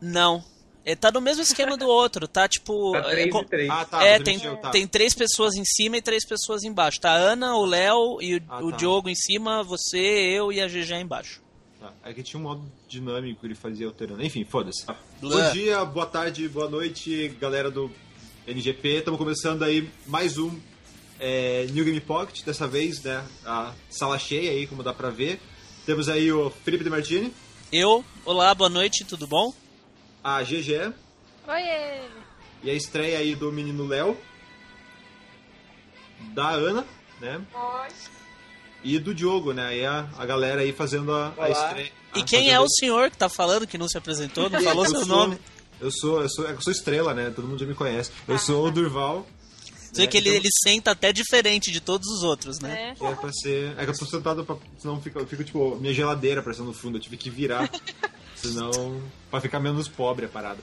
Não. É, tá no mesmo esquema do outro, tá tipo. Tá três é, e três. Ah, tá. é, tem, mexeu, tá. tem três pessoas em cima e três pessoas embaixo. Tá a Ana, o Léo e o, Ah, o tá. Diogo em cima, você, eu e a GG embaixo. Tá. É que tinha um modo dinâmico que ele fazia alterando. Enfim, foda-se. Blá. Bom dia, boa tarde, boa noite, galera do NGP. Estamos começando aí mais um é, New Game Pocket. Dessa vez, né? A sala cheia aí, como dá pra ver. Temos aí o Felipe De Martini, Eu, olá, boa noite, tudo bom? A GG Oiê! e a estreia aí do menino Léo, da Ana, né? E do Diogo, né? Aí a, a galera aí fazendo a, a estreia. E a- quem é o senhor que tá falando, que não se apresentou, não falou Eu seu sou- nome? Eu sou, eu sou, é que eu sou estrela, né? Todo mundo já me conhece. Eu sou o Durval. Você vê que ele, então- ele senta até diferente de todos os outros, né? É. É pra ser. É que eu tô sentado pra. Senão fica, fica tipo, minha geladeira aparecendo no fundo, eu tive que virar. senão. pra ficar menos pobre a parada.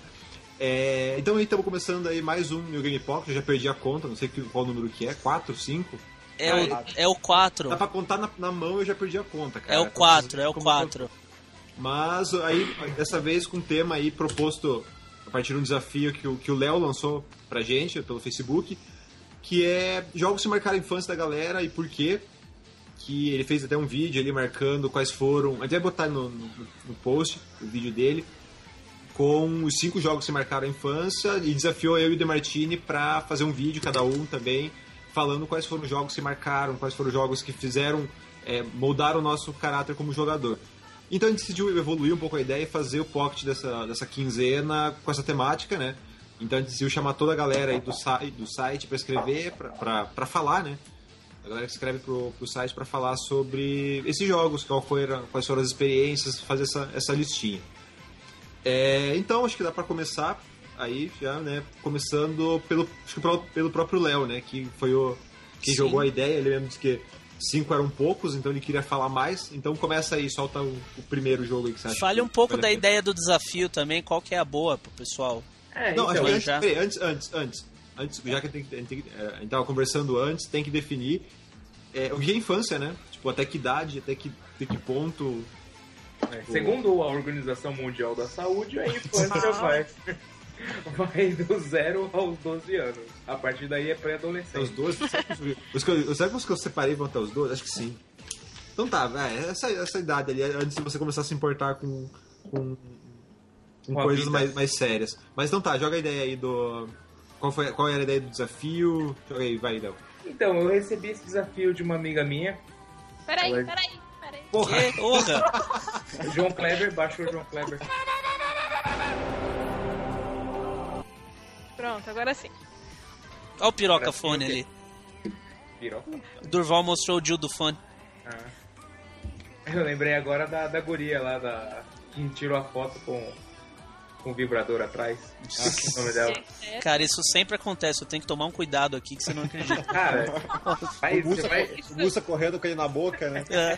É, então aí estamos começando aí mais um New Game Pocket, eu já perdi a conta, não sei qual número que é, 4, 5. É, o, é o 4. Dá pra contar na, na mão eu já perdi a conta, cara. É o Então, 4, é o como- 4. Mas aí, dessa vez com um tema aí proposto a partir de um desafio que o que o Léo lançou pra gente pelo Facebook, que é jogos que marcaram a infância da galera e por quê. Que ele fez até um vídeo ali marcando quais foram. A gente vai botar no, no, no post o vídeo dele. Com os cinco jogos que marcaram a infância e desafiou eu e o Demartini pra fazer um vídeo, cada um também, falando quais foram os jogos que marcaram, quais foram os jogos que fizeram, é, o nosso caráter como jogador. Então a gente decidiu evoluir um pouco a ideia e fazer o pocket dessa, dessa quinzena com essa temática, né? Então a gente decidiu chamar toda a galera aí do, do site para escrever, para falar, né? A galera que escreve pro, pro site para falar sobre esses jogos, qual foram, quais foram as experiências, fazer essa, essa listinha. É, então acho que dá para começar aí já, né? Começando pelo, acho que pelo, pelo próprio Léo, né? Que foi o que Sim. jogou a ideia. Ele mesmo disse que cinco eram poucos, então ele queria falar mais. Então começa aí, solta o, o primeiro jogo aí que você acha. Fale um pouco vale da ideia do desafio também, qual que é a boa pro pessoal. É, Não, acho então, que antes, já- peraí, antes, antes, antes, antes, já que a gente, tem que- a gente, tem que- é, conversando antes, tem que definir é, o que é infância, né? Tipo, até que idade, até que, até que ponto. é, segundo a Organização Mundial da Saúde, a infância vai, vai do zero aos 12 anos. A partir daí é Até os pré-adolescente. 12? Será que os que eu, será que os que eu separei vão até os 12? Acho que sim. Então tá, é, essa, essa idade ali, antes de você começar a se importar com, com, com coisas mais, mais sérias. Mas então tá, joga a ideia aí do. Qual, foi, qual era a ideia do desafio? Joga aí, vai, Léo. Então, eu recebi esse desafio de uma amiga minha, Peraí, Ela- peraí, peraí. Porra! Porra! João Kleber, baixou o João Kleber. Pronto, agora sim. Olha o piroca fone ali. Virou. Durval mostrou o Jill do fone. Ah. Eu lembrei agora da, da guria lá, da, que tirou a foto com, com vibrador atrás. O nome dela. É, Cara, isso sempre acontece, eu tenho que tomar um cuidado aqui que você não acredita. Cara, vai, O você Mussa, vai, o Mussa correndo com ele na boca, né? É.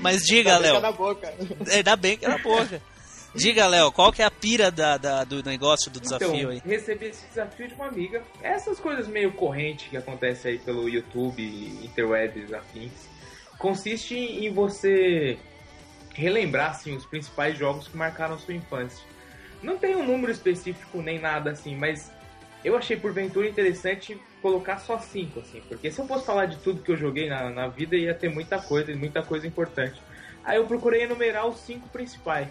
Mas diga, Tá Léo. na boca. Ainda bem que era boca. Diga, Léo, qual que é a pira da, da- do negócio, do desafio então, aí? recebi esse desafio de uma amiga. Essas coisas meio correntes que acontecem aí pelo YouTube, interwebs, afins. Consiste em você relembrar assim, os principais jogos que marcaram sua infância. Não tem um número específico nem nada assim, mas eu achei porventura interessante colocar só cinco, assim, porque se eu fosse falar de tudo que eu joguei na, na vida, ia ter muita coisa, e muita coisa importante. Aí eu procurei enumerar os cinco principais.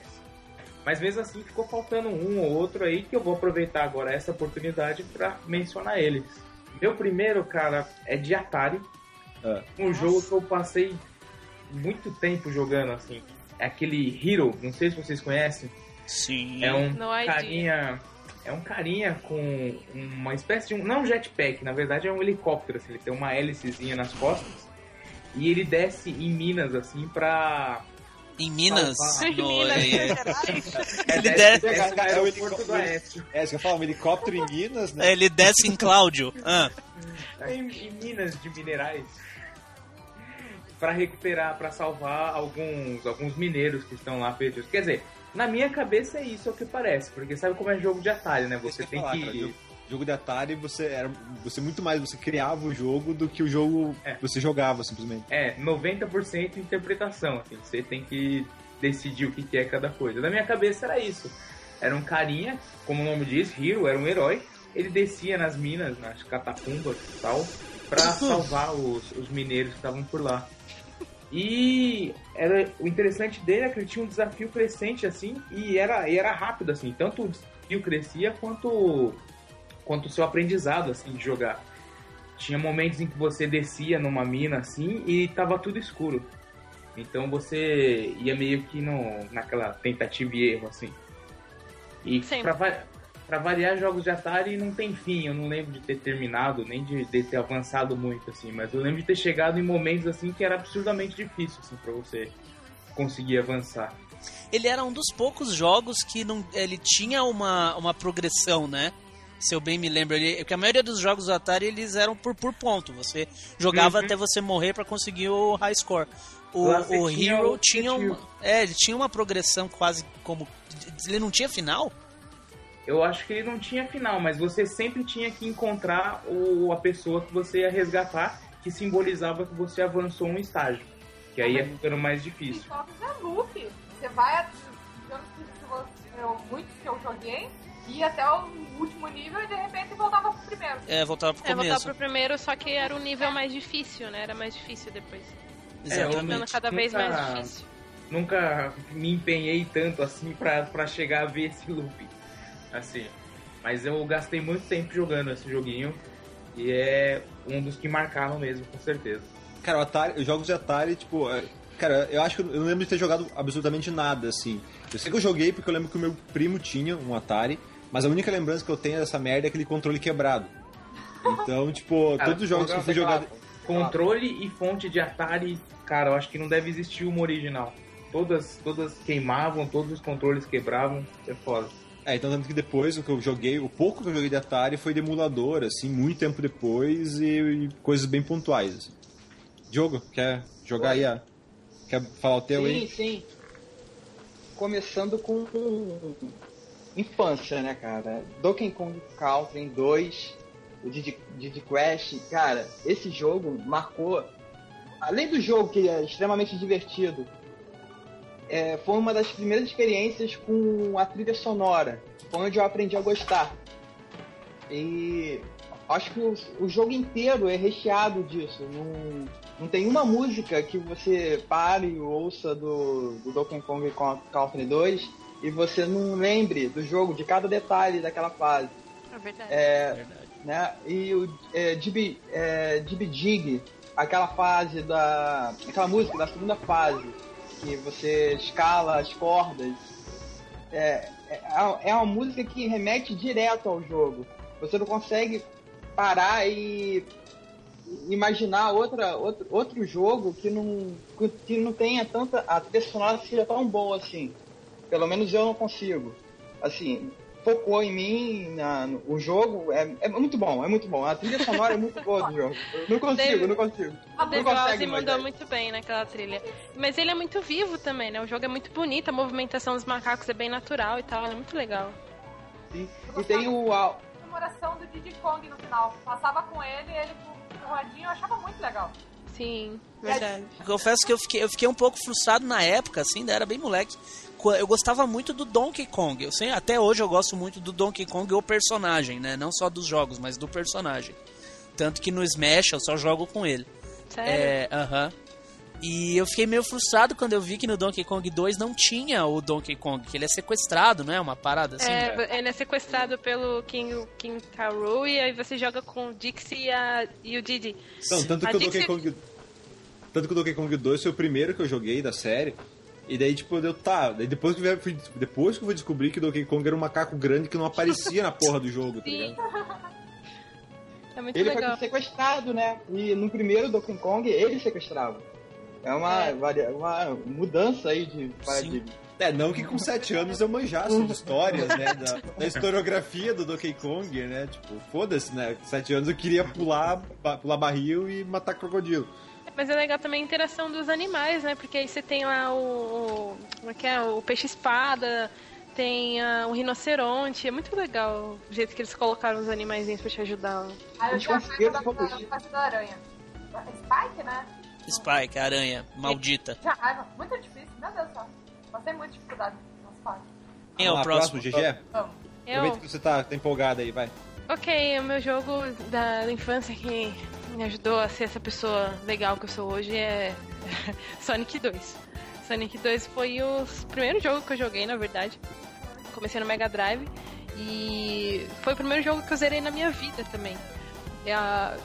Mas mesmo assim ficou faltando um ou outro aí que eu vou aproveitar agora essa oportunidade para mencionar eles. Meu primeiro, cara, é de Atari. Ah. Um jogo que eu passei muito tempo jogando assim. É aquele Hero, não sei se vocês conhecem. Sim. É um No idea. carinha. É um carinha com uma espécie de um. Não um jetpack, na verdade é um helicóptero, assim, ele tem uma hélicezinha nas costas. E ele desce em Minas, assim, pra. Em Minas, é, ele, desce, de- desce É o helicóptero. do Oeste. É, eu falo, um helicóptero em Minas, né? ele desce em Cláudio. Ah, em, em Minas de Minerais para recuperar, para salvar alguns, alguns mineiros que estão lá perdidos. Quer dizer, na minha cabeça é isso é o que parece, porque sabe como é jogo de atalho, né? Você tem falar, que cara, jogo, jogo de Atari, você era você muito mais você criava o jogo do que o jogo É. você jogava simplesmente. é 90% interpretação, assim, você tem que decidir o que, que é cada coisa. Na minha cabeça era isso. Era um carinha, como o nome diz, Hero, era um herói. Ele descia nas minas, nas catacumbas e tal, pra salvar os, os mineiros que estavam por lá. E era, o interessante dele é que ele tinha um desafio crescente assim e era, e era rápido assim, tanto o desafio crescia quanto quanto o seu aprendizado assim de jogar. Tinha momentos em que você descia numa mina assim e tava tudo escuro. Então você ia meio que no, naquela tentativa e erro assim. E pra, pra variar jogos de Atari não tem fim, eu não lembro de ter terminado, nem de, de ter avançado muito, assim, mas eu lembro de ter chegado em momentos assim que era absurdamente difícil, assim, pra você conseguir avançar. Ele era um dos poucos jogos que não, ele tinha uma, uma progressão, né? Se eu bem me lembro, ele, porque a maioria dos jogos do Atari eles eram por, por ponto. Você jogava Uhum. até você morrer pra conseguir o high score. O, o tinha Hero o tinha uma, é, ele tinha uma progressão quase como ele não tinha final? Eu acho que ele não tinha final, mas você sempre tinha que encontrar o, a pessoa que você ia resgatar, que simbolizava que você avançou um estágio. Que aí ia ficando mais difícil. jogos é loop. Você vai, que se você, eu, muitos que eu joguei, ia até o último nível e de repente voltava pro primeiro. É, voltava pro É, voltar começo. pro primeiro, só que era um nível mais difícil, né? Era mais difícil depois. É, Exatamente. Ficando cada vez Nunca- mais difícil. Nunca me empenhei tanto assim pra, pra chegar a ver esse loop. Assim. Mas eu gastei muito tempo jogando esse joguinho. E é um dos que marcaram mesmo, com certeza. Cara, o Atari, os jogos de Atari, tipo, é, cara, eu acho que eu não lembro de ter jogado absolutamente nada, assim. Eu sei que eu joguei porque eu lembro que o meu primo tinha um Atari, mas a única lembrança que eu tenho dessa merda é aquele controle quebrado. Então, tipo, Cara, todos os jogos que eu fui jogar. Controle e fonte de Atari, cara, eu acho que não deve existir uma original. Todas, todas queimavam, todos os controles quebravam, é foda. É, então tanto que depois o que eu joguei, o pouco que eu joguei de Atari foi de emulador, assim, muito tempo depois e, e coisas bem pontuais. Assim. Diogo, quer jogar aí a. Quer falar o teu sim, aí? sim. Começando com infância, né, cara? Donkey Kong Country 2, o Diddy, Diddy Crash, cara, esse jogo marcou. Além do jogo que é extremamente divertido, é, foi uma das primeiras experiências com a trilha sonora. Foi onde eu aprendi a gostar. E acho que o, o jogo inteiro é recheado disso. Não, não tem uma música que você pare e ouça do, do Donkey Kong Country 2 e você não lembre do jogo, de cada detalhe daquela fase. É verdade. É, né? E o é, Dibi, é, Dig, aquela fase da. aquela música da segunda fase, que você escala as cordas. É, é, é uma música que remete direto ao jogo. Você não consegue parar e imaginar outra, outro, outro jogo que não, que não tenha tanta. a trilha sonora seja tão boa assim. Pelo menos eu não consigo. Assim, focou em mim, na, no- o jogo é, é muito bom, é muito bom. A trilha sonora é muito boa do jogo. Eu não consigo, Dave- não consigo. O Não Dave mandou muito bem naquela trilha. Mas ele é muito vivo também, né? O jogo é muito bonito, a movimentação dos macacos é bem natural e tal, é muito legal. Sim. E tem o. a- comemoração do Diddy Kong no final. Passava com ele, ele com o radinho, eu achava muito legal. Sim, verdade. Confesso que eu fiquei, eu fiquei um pouco frustrado na época, assim, era bem moleque. Eu gostava muito do Donkey Kong. Eu sei, até hoje eu gosto muito do Donkey Kong, o personagem, né? Não só dos jogos, mas do personagem. Tanto que no Smash eu só jogo com ele. Sério? É, aham. E eu fiquei meio frustrado quando eu vi que no Donkey Kong 2 não tinha o Donkey Kong, que ele é sequestrado, não é? Uma parada assim. É, ele é sequestrado pelo King, King Karoo e aí você joga com o Dixie e, a- e o Didi. Não, tanto A que o Dixie- Donkey Kong. Tanto que o Donkey Kong 2 foi o primeiro que eu joguei da série. E daí, tipo, deu, tá. Daí depois que eu fui, depois que eu fui descobrir que o Donkey Kong era um macaco grande que não aparecia na porra do jogo, tá ligado? É muito Ele legal. foi sequestrado, né? E no primeiro Donkey Kong ele sequestrava. É uma, É. varia- uma mudança aí de paradigma. É, não que com 7 anos eu manjasse de histórias, né? Da, da historiografia do Donkey Kong, né? Tipo, foda-se, né? Com 7 anos eu queria pular, pular barril e matar crocodilo. Mas é legal também a interação dos animais, né? Porque aí você tem lá o. o como é que é? O peixe-espada, tem ah, o rinoceronte. É muito legal o jeito que eles colocaram os animaizinhos pra te ajudar. Aí eu tinha da, da, da aranha. Spike, né? Spike, a aranha, maldita. Raiva. Muito difícil, meu Deus do céu. Passei muita dificuldade nessa parte. Quem é o próximo? GG? Vamos. Aproveita Eu, que você tá, tá empolgada aí, vai. ok, o meu jogo da infância que me ajudou a ser essa pessoa legal que eu sou hoje é Sonic 2. Sonic 2 foi o primeiro jogo que eu joguei, na verdade. Comecei no Mega Drive e foi o primeiro jogo que eu zerei na minha vida também. E, a-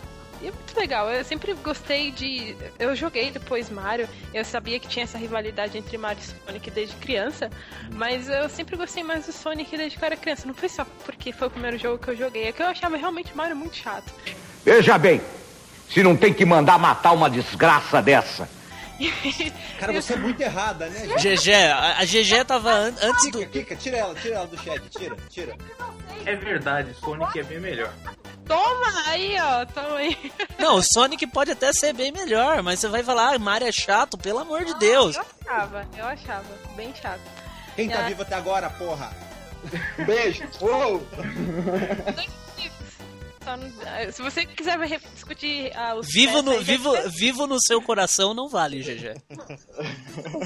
é muito legal, eu sempre gostei de. Eu joguei depois Mario, eu sabia que tinha essa rivalidade entre Mario e Sonic desde criança, mas eu sempre gostei mais do Sonic desde que eu era criança. Não foi só porque foi o primeiro jogo que eu joguei, é que eu achava realmente Mario muito chato. Veja bem, se não tem que mandar matar uma desgraça dessa. Cara, você é muito errada, né? GG, a, a GG tava an- antes do. Kika, Kika, tira ela, tira ela do chat, tira, tira. É verdade, Sonic é bem melhor. Toma aí, ó, toma aí. Não, o Sonic pode até ser bem melhor, mas você vai falar, ah, Mario é chato, pelo amor de Deus. Eu achava, eu achava, bem chato. Quem tá Ah. vivo até agora, porra? Um beijo. Uou! Só não- se você quiser discutir ah, os Vivo no, vivo, vivo no seu coração não vale, GG.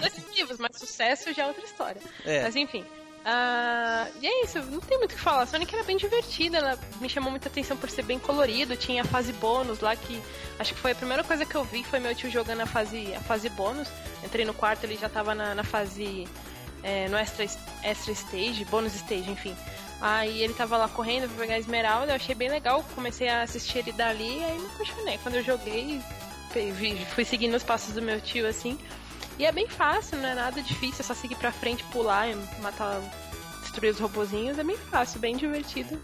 dois motivos, mas sucesso já é outra história. É. Mas enfim. ah, e é isso, não tem muito o que falar. Sonic era bem divertida, ela me chamou muita atenção por ser bem colorido. Tinha a fase bônus lá que acho que foi a primeira coisa que eu vi foi meu tio jogando a fase, a fase bônus. Entrei no quarto, ele já tava na, na fase. é, no extra, extra stage, bônus stage, enfim. Aí ele tava lá correndo pra pegar a esmeralda, eu achei bem legal, comecei a assistir ele dali, aí me apaixonei. Quando eu joguei, fui seguindo os passos do meu tio assim. E é bem fácil, não é nada difícil, é só seguir pra frente, pular, e matar, destruir os robozinhos, é bem fácil, bem divertido.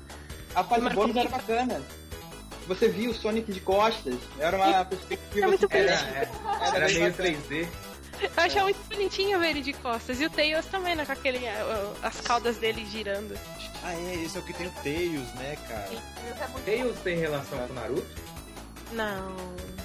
A fase bônus era bacana. Você via o Sonic de costas. Era uma perspectiva É muito super- Era, é, Era era bem meio bacana. 3D. Eu achei muito bonitinho ver ele de costas. E o Tails também, né? Com aquele, as caudas dele girando. Ah, é, esse é o que tem o Tails, né, cara? Isso muito Tails tem relação com o Naruto, Não.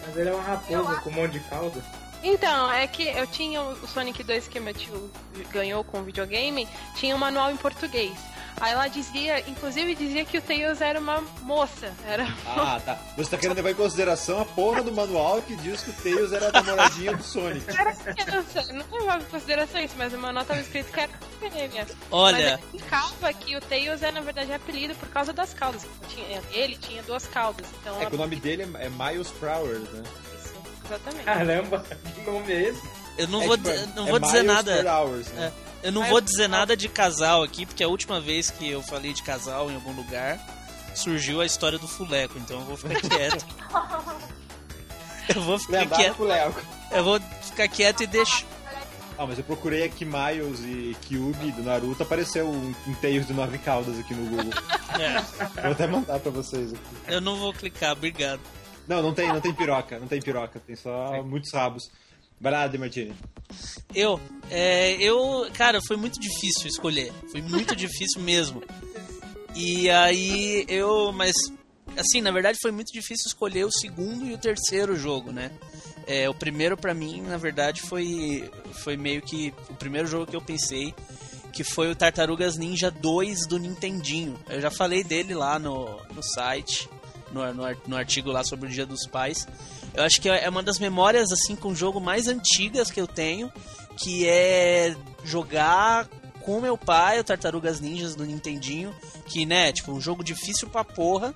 mas ele é uma raposa com um monte de cauda. Então, é que eu tinha o Sonic 2 que meu tio ganhou com o videogame, tinha um manual em português. Aí lá dizia, inclusive dizia que o Tails era uma moça. Era Ah, tá. Você tá querendo levar em consideração a porra do manual que diz que o Tails era a namoradinha do Sonic. criança. Não levava em consideração isso, mas o manual tava escrito que era fêmea. Olha, Mas indicava que o Tails é, na verdade, apelido por causa das caudas. Ele tinha duas caudas. Então, É que o nome dele é, é Miles Prower, né? isso, exatamente. Caramba, que nome é esse? eu não É vou, tipo, dizer- não é vou dizer Miles nada. per hours, né? Eu não vou dizer nada de casal aqui, porque a última vez que eu falei de casal em algum lugar surgiu a história do Fuleco, então eu vou ficar quieto. Eu vou ficar quieto. Fuleco. Eu vou ficar quieto e deixar. Ah, mas eu procurei aqui Miles e Kyubi do Naruto, apareceu um, um Tails de nove caudas aqui no Google. É, Vou até mandar pra vocês aqui. eu não vou clicar, obrigado. Não, não tem, não tem piroca, não tem piroca, tem só muitos rabos. Vai lá, Demartini. Eu, é, eu, cara, foi muito difícil escolher. Foi muito difícil mesmo. E aí eu, mas assim, na verdade foi muito difícil escolher o segundo e o terceiro jogo, né? É, o primeiro pra mim, na verdade, foi foi meio que o primeiro jogo que eu pensei que foi o Tartarugas Ninja 2 do Nintendinho. Eu já falei dele lá no, no site, no, no, no artigo lá sobre o Dia dos Pais. Eu acho que é uma das memórias assim com o jogo mais antigas que eu tenho, que é jogar com meu pai o Tartarugas Ninjas do Nintendinho, que né, tipo, um jogo difícil pra porra.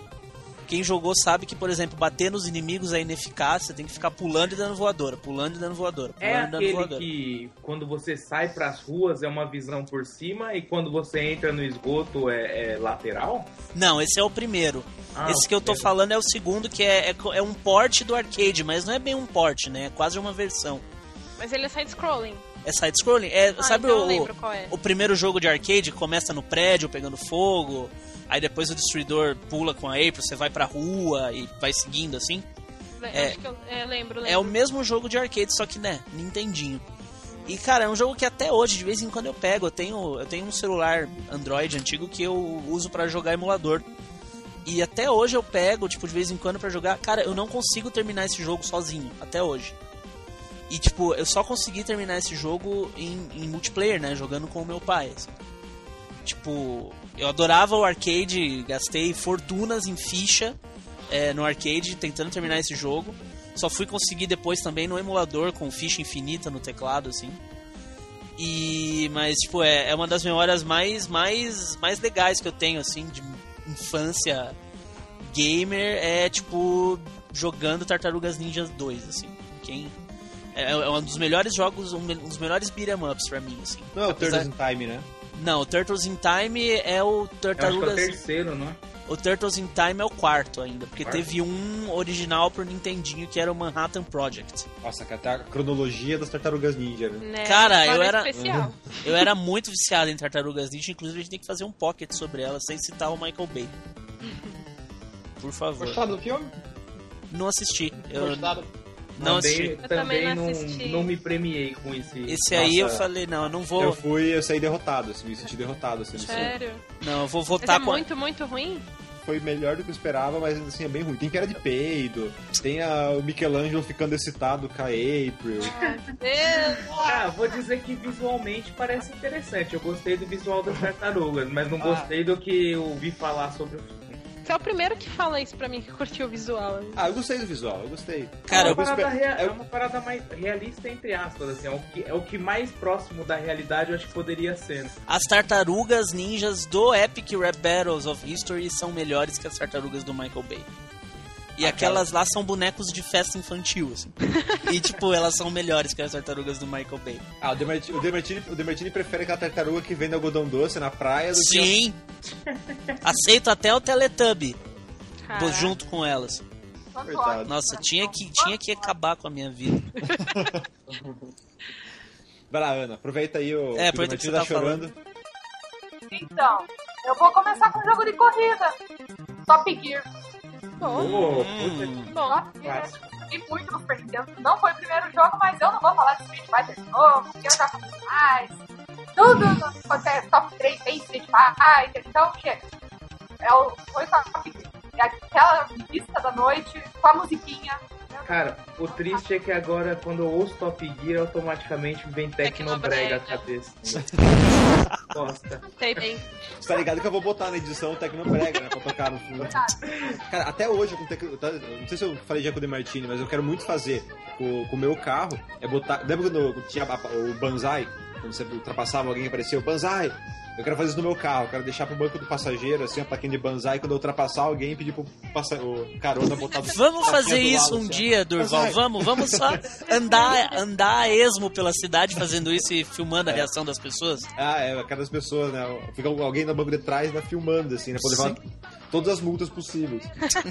Quem jogou sabe que, por exemplo, bater nos inimigos é ineficaz, você tem que ficar pulando e dando voadora, pulando e dando voadora, pulando É e dando aquele voadora. que quando você sai pras ruas é uma visão por cima e quando você entra no esgoto é, é lateral? Não, esse é o primeiro. Ah, esse que eu tô primeiro. falando é o segundo, que é, é, é um port do arcade, mas não é bem um port, né? É quase uma versão. Mas ele é side-scrolling. É side-scrolling. É, Ah, sabe então eu o, lembro qual é. o primeiro jogo de arcade que começa no prédio pegando fogo, aí depois o destruidor pula com a April, você vai pra rua e vai seguindo assim? É. Eu é, lembro, lembro. É o mesmo jogo de arcade, só que, né, Nintendinho. E, cara, é um jogo que até hoje, de vez em quando eu pego. Eu tenho, eu tenho um celular Android antigo que eu uso pra jogar emulador. E até hoje eu pego, tipo, de vez em quando pra jogar. Cara, eu não consigo terminar esse jogo sozinho, até hoje. E, tipo, eu só consegui terminar esse jogo em, em multiplayer, né, jogando com o meu pai. assim. Tipo, eu adorava o arcade, gastei fortunas em ficha é, no arcade tentando terminar esse jogo. Só fui conseguir depois também no emulador com ficha infinita no teclado, assim. E mas tipo é, é uma das memórias mais mais mais legais que eu tenho assim de infância gamer é tipo jogando Tartarugas Ninjas 2 assim. Quem é, é um dos melhores jogos, um dos melhores beat'em ups pra mim assim. Não é o Turtles in Time, né? Não, o Turtles in Time é o que é o Tartarugas terceiro, não é? o Turtles in Time é o quarto ainda, porque Quarto? teve um original pro Nintendinho que era o Manhattan Project. Nossa, cara, tá a cronologia das Tartarugas Ninja, né? Né? Cara, eu era- Especial. Eu era muito viciado em Tartarugas Ninja, inclusive a gente tem que fazer um pocket sobre ela sem citar o Michael Bay. Por favor. Gostaram do filme? Não assisti. Eu Gostaram? Não Também- assisti. Eu também não não, assisti. não me premiei com esse. Esse aí eu Nossa, falei, não, eu não vou. Eu fui, eu saí derrotado, assim, me senti derrotado, assim. Sério? Não, eu vou Mas votar é com. muito, muito ruim? Foi melhor do que eu esperava, mas assim, é bem ruim. Tem cara de peido, tem a, o Michelangelo ficando excitado com a April. Deus. Ah, vou dizer que visualmente parece interessante. Eu gostei do visual das tartarugas, mas Ah. não gostei do que eu ouvi falar sobre o filme. Você é o primeiro que fala isso pra mim, que curtiu o visual. Ah, eu gostei do visual, eu gostei. Cara, é eu uma, parada espe- rea- é eu- uma parada mais realista, entre aspas, assim, é o, que, é o que mais próximo da realidade eu acho que poderia ser. As tartarugas ninjas do Epic Rap Battles of History são melhores que as tartarugas do Michael Bay. E aquelas lá são bonecos de festa infantil, assim. e, tipo, elas são melhores que as tartarugas do Michael Bay. Ah, o Demartini, o Demartini, o Demartini prefere aquela tartaruga que vende algodão doce na praia do Sim! Aceito até o Teletubby Caraca. junto com elas. Coitado. Nossa, tinha que, tinha que acabar com a minha vida. que... Vai lá, Ana, aproveita aí o, É, que o aproveita que Demartini você tá tá chorando. Então, eu vou começar com um jogo de corrida. Top Gear. Bom, Pô, Hum. Gear. Clássico. Joguei muito no Super Nintendo. Não foi o primeiro jogo, mas eu não vou falar de Street Fighter de novo, porque eu já falei mais. Tudo quanto é top 3 tem Street Fighter, então chega. É o, foi Top Gear. É aquela vista da noite, com a musiquinha. Cara, o triste é que agora, quando eu ouço Top Gear, automaticamente vem Tecnobrega à Tecnobrega. cabeça. Bosta. Sei bem. Você tá ligado que eu vou botar na edição o Tecnobrega, né, pra tocar no fundo. Cara, até hoje, com tec... tá, não sei se eu falei já com o Demartini, mas eu quero muito fazer com o meu carro, é botar... Lembra quando tinha o Banzai? Quando você ultrapassava alguém e aparecia o Banzai? Eu quero fazer isso no meu carro, eu quero deixar pro banco do passageiro, assim, a plaquinha de Banzai, quando eu ultrapassar alguém, pedir pro passa... o carona botar... do- Vamos fazer isso lado, um assim, dia, Durval. Vai. Vamos, vamos só andar, andar a esmo pela cidade fazendo isso e filmando a reação das pessoas. Ah, é, aquelas pessoas, né? Fica alguém no banco de trás, né, filmando, assim, né? Poder Sim. levar todas as multas possíveis.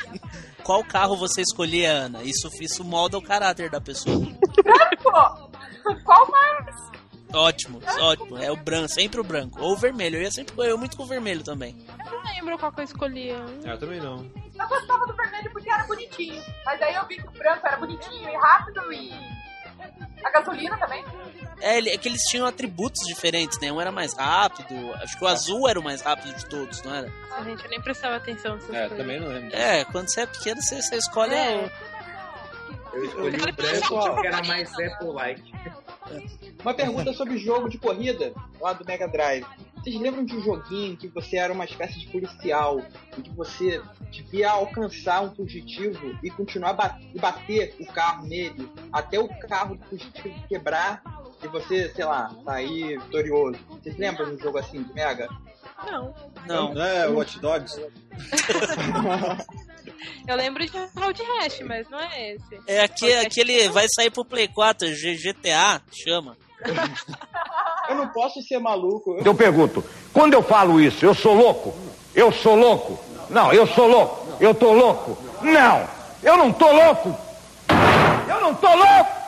Qual carro você escolher, Ana? Isso, isso molda o caráter da pessoa. Pô, qual mais? Ótimo, ótimo. É o branco, sempre o branco. Ou o vermelho. Eu ia sempre eu muito com o vermelho também. Eu não lembro qual que eu escolhi. Ah, eu também não. Eu gostava do vermelho porque era bonitinho. Mas aí eu vi que o branco era bonitinho e rápido e. A gasolina também. É, é que eles tinham atributos diferentes, né? Um era mais rápido. Acho que o azul era o mais rápido de todos, não era? A gente eu nem prestava atenção nessas É, coisas. também não lembro. É, quando você é pequeno, você, você escolhe É. Eu escolhi o branco porque era mais Apple-like. Uma pergunta sobre jogo de corrida lá do Mega Drive. Vocês lembram de um joguinho que você era uma espécie de policial e que você devia alcançar um fugitivo e continuar ba e bater o carro nele até o carro do fugitivo quebrar e você, sei lá, sair vitorioso? Vocês lembram de um jogo assim de Mega? Não. Não. Não é Watch Dogs? Eu lembro de Road Rash, mas não é esse. É aquele, aquele. Vai sair pro Play 4, G- GTA, chama. Eu não posso ser maluco. Eu Eu pergunto, quando eu falo isso, eu sou louco? Eu sou louco? Não, eu sou louco. Eu tô louco? Não, eu não tô louco. Eu não tô louco.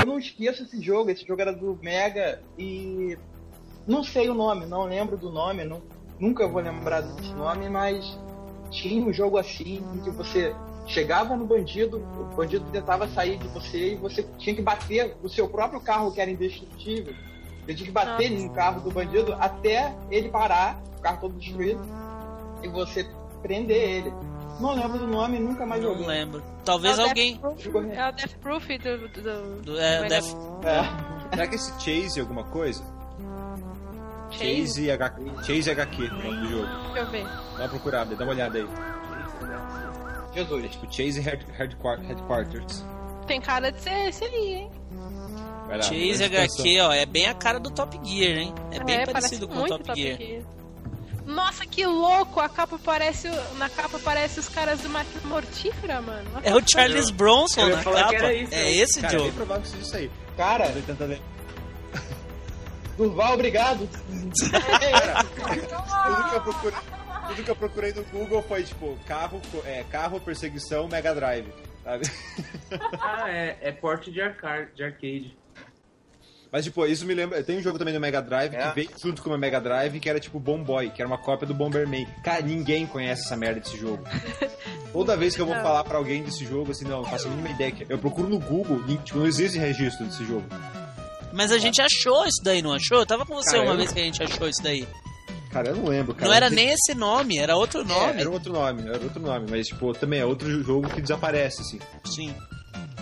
Eu não esqueço esse jogo, esse jogo era do Mega e não sei o nome, não lembro do nome, não, nunca vou lembrar desse nome, mas tinha um jogo assim em que você chegava no bandido, o bandido tentava sair de você e você tinha que bater o seu próprio carro que era indestrutível. Você tinha que bater no carro do bandido até ele parar, o carro todo destruído, e você prender ele. Não lembro do nome, nunca mais Não joguei. lembro. Talvez É o alguém. Death Proof, é o Death Proof do. do, do- é, Death- É. Será que esse Chase é alguma coisa? Chase? Chase, H... Chase HQ, o nome do jogo. Deixa eu ver. Dá uma procurada, dá uma olhada aí. É Jesus. tipo Chase Head- Headquar- Headquarters. tem cara de ser esse aí, hein? Lá, Chase. HQ, ó, é bem a cara do Top Gear, hein? É bem parece parecido com o muito Top, Gear. Nossa, que louco! A capa parece. Na capa parece os caras do Máquina Mortífera, mano. É o Charles Bronson na capa. isso, é né? esse Cara, é bem jogo. provável que seja isso aí. Cara. Durval, obrigado. Tudo que eu procurei, tudo que eu procurei no Google foi tipo carro, é, carro perseguição Mega Drive. Sabe? Ah, é, é porte de, arcade, de arcade. Mas tipo, isso me lembra. Tem um jogo também do Mega Drive É. que veio junto com o Mega Drive que era tipo Bomboy, que era uma cópia do Bomberman. Cara, ninguém conhece essa merda desse jogo. Toda vez que eu vou falar pra alguém desse jogo, assim, não, não faço a mínima ideia. que- Eu procuro no Google, tipo, não existe registro desse jogo. Mas a gente achou isso daí, não achou? Eu tava com você Cara, uma eu- vez que a gente achou isso daí. Cara, eu não lembro, cara. não era nem esse nome, era outro É, nome. era outro nome, era outro nome, mas tipo, também é outro jogo que desaparece, assim. Sim.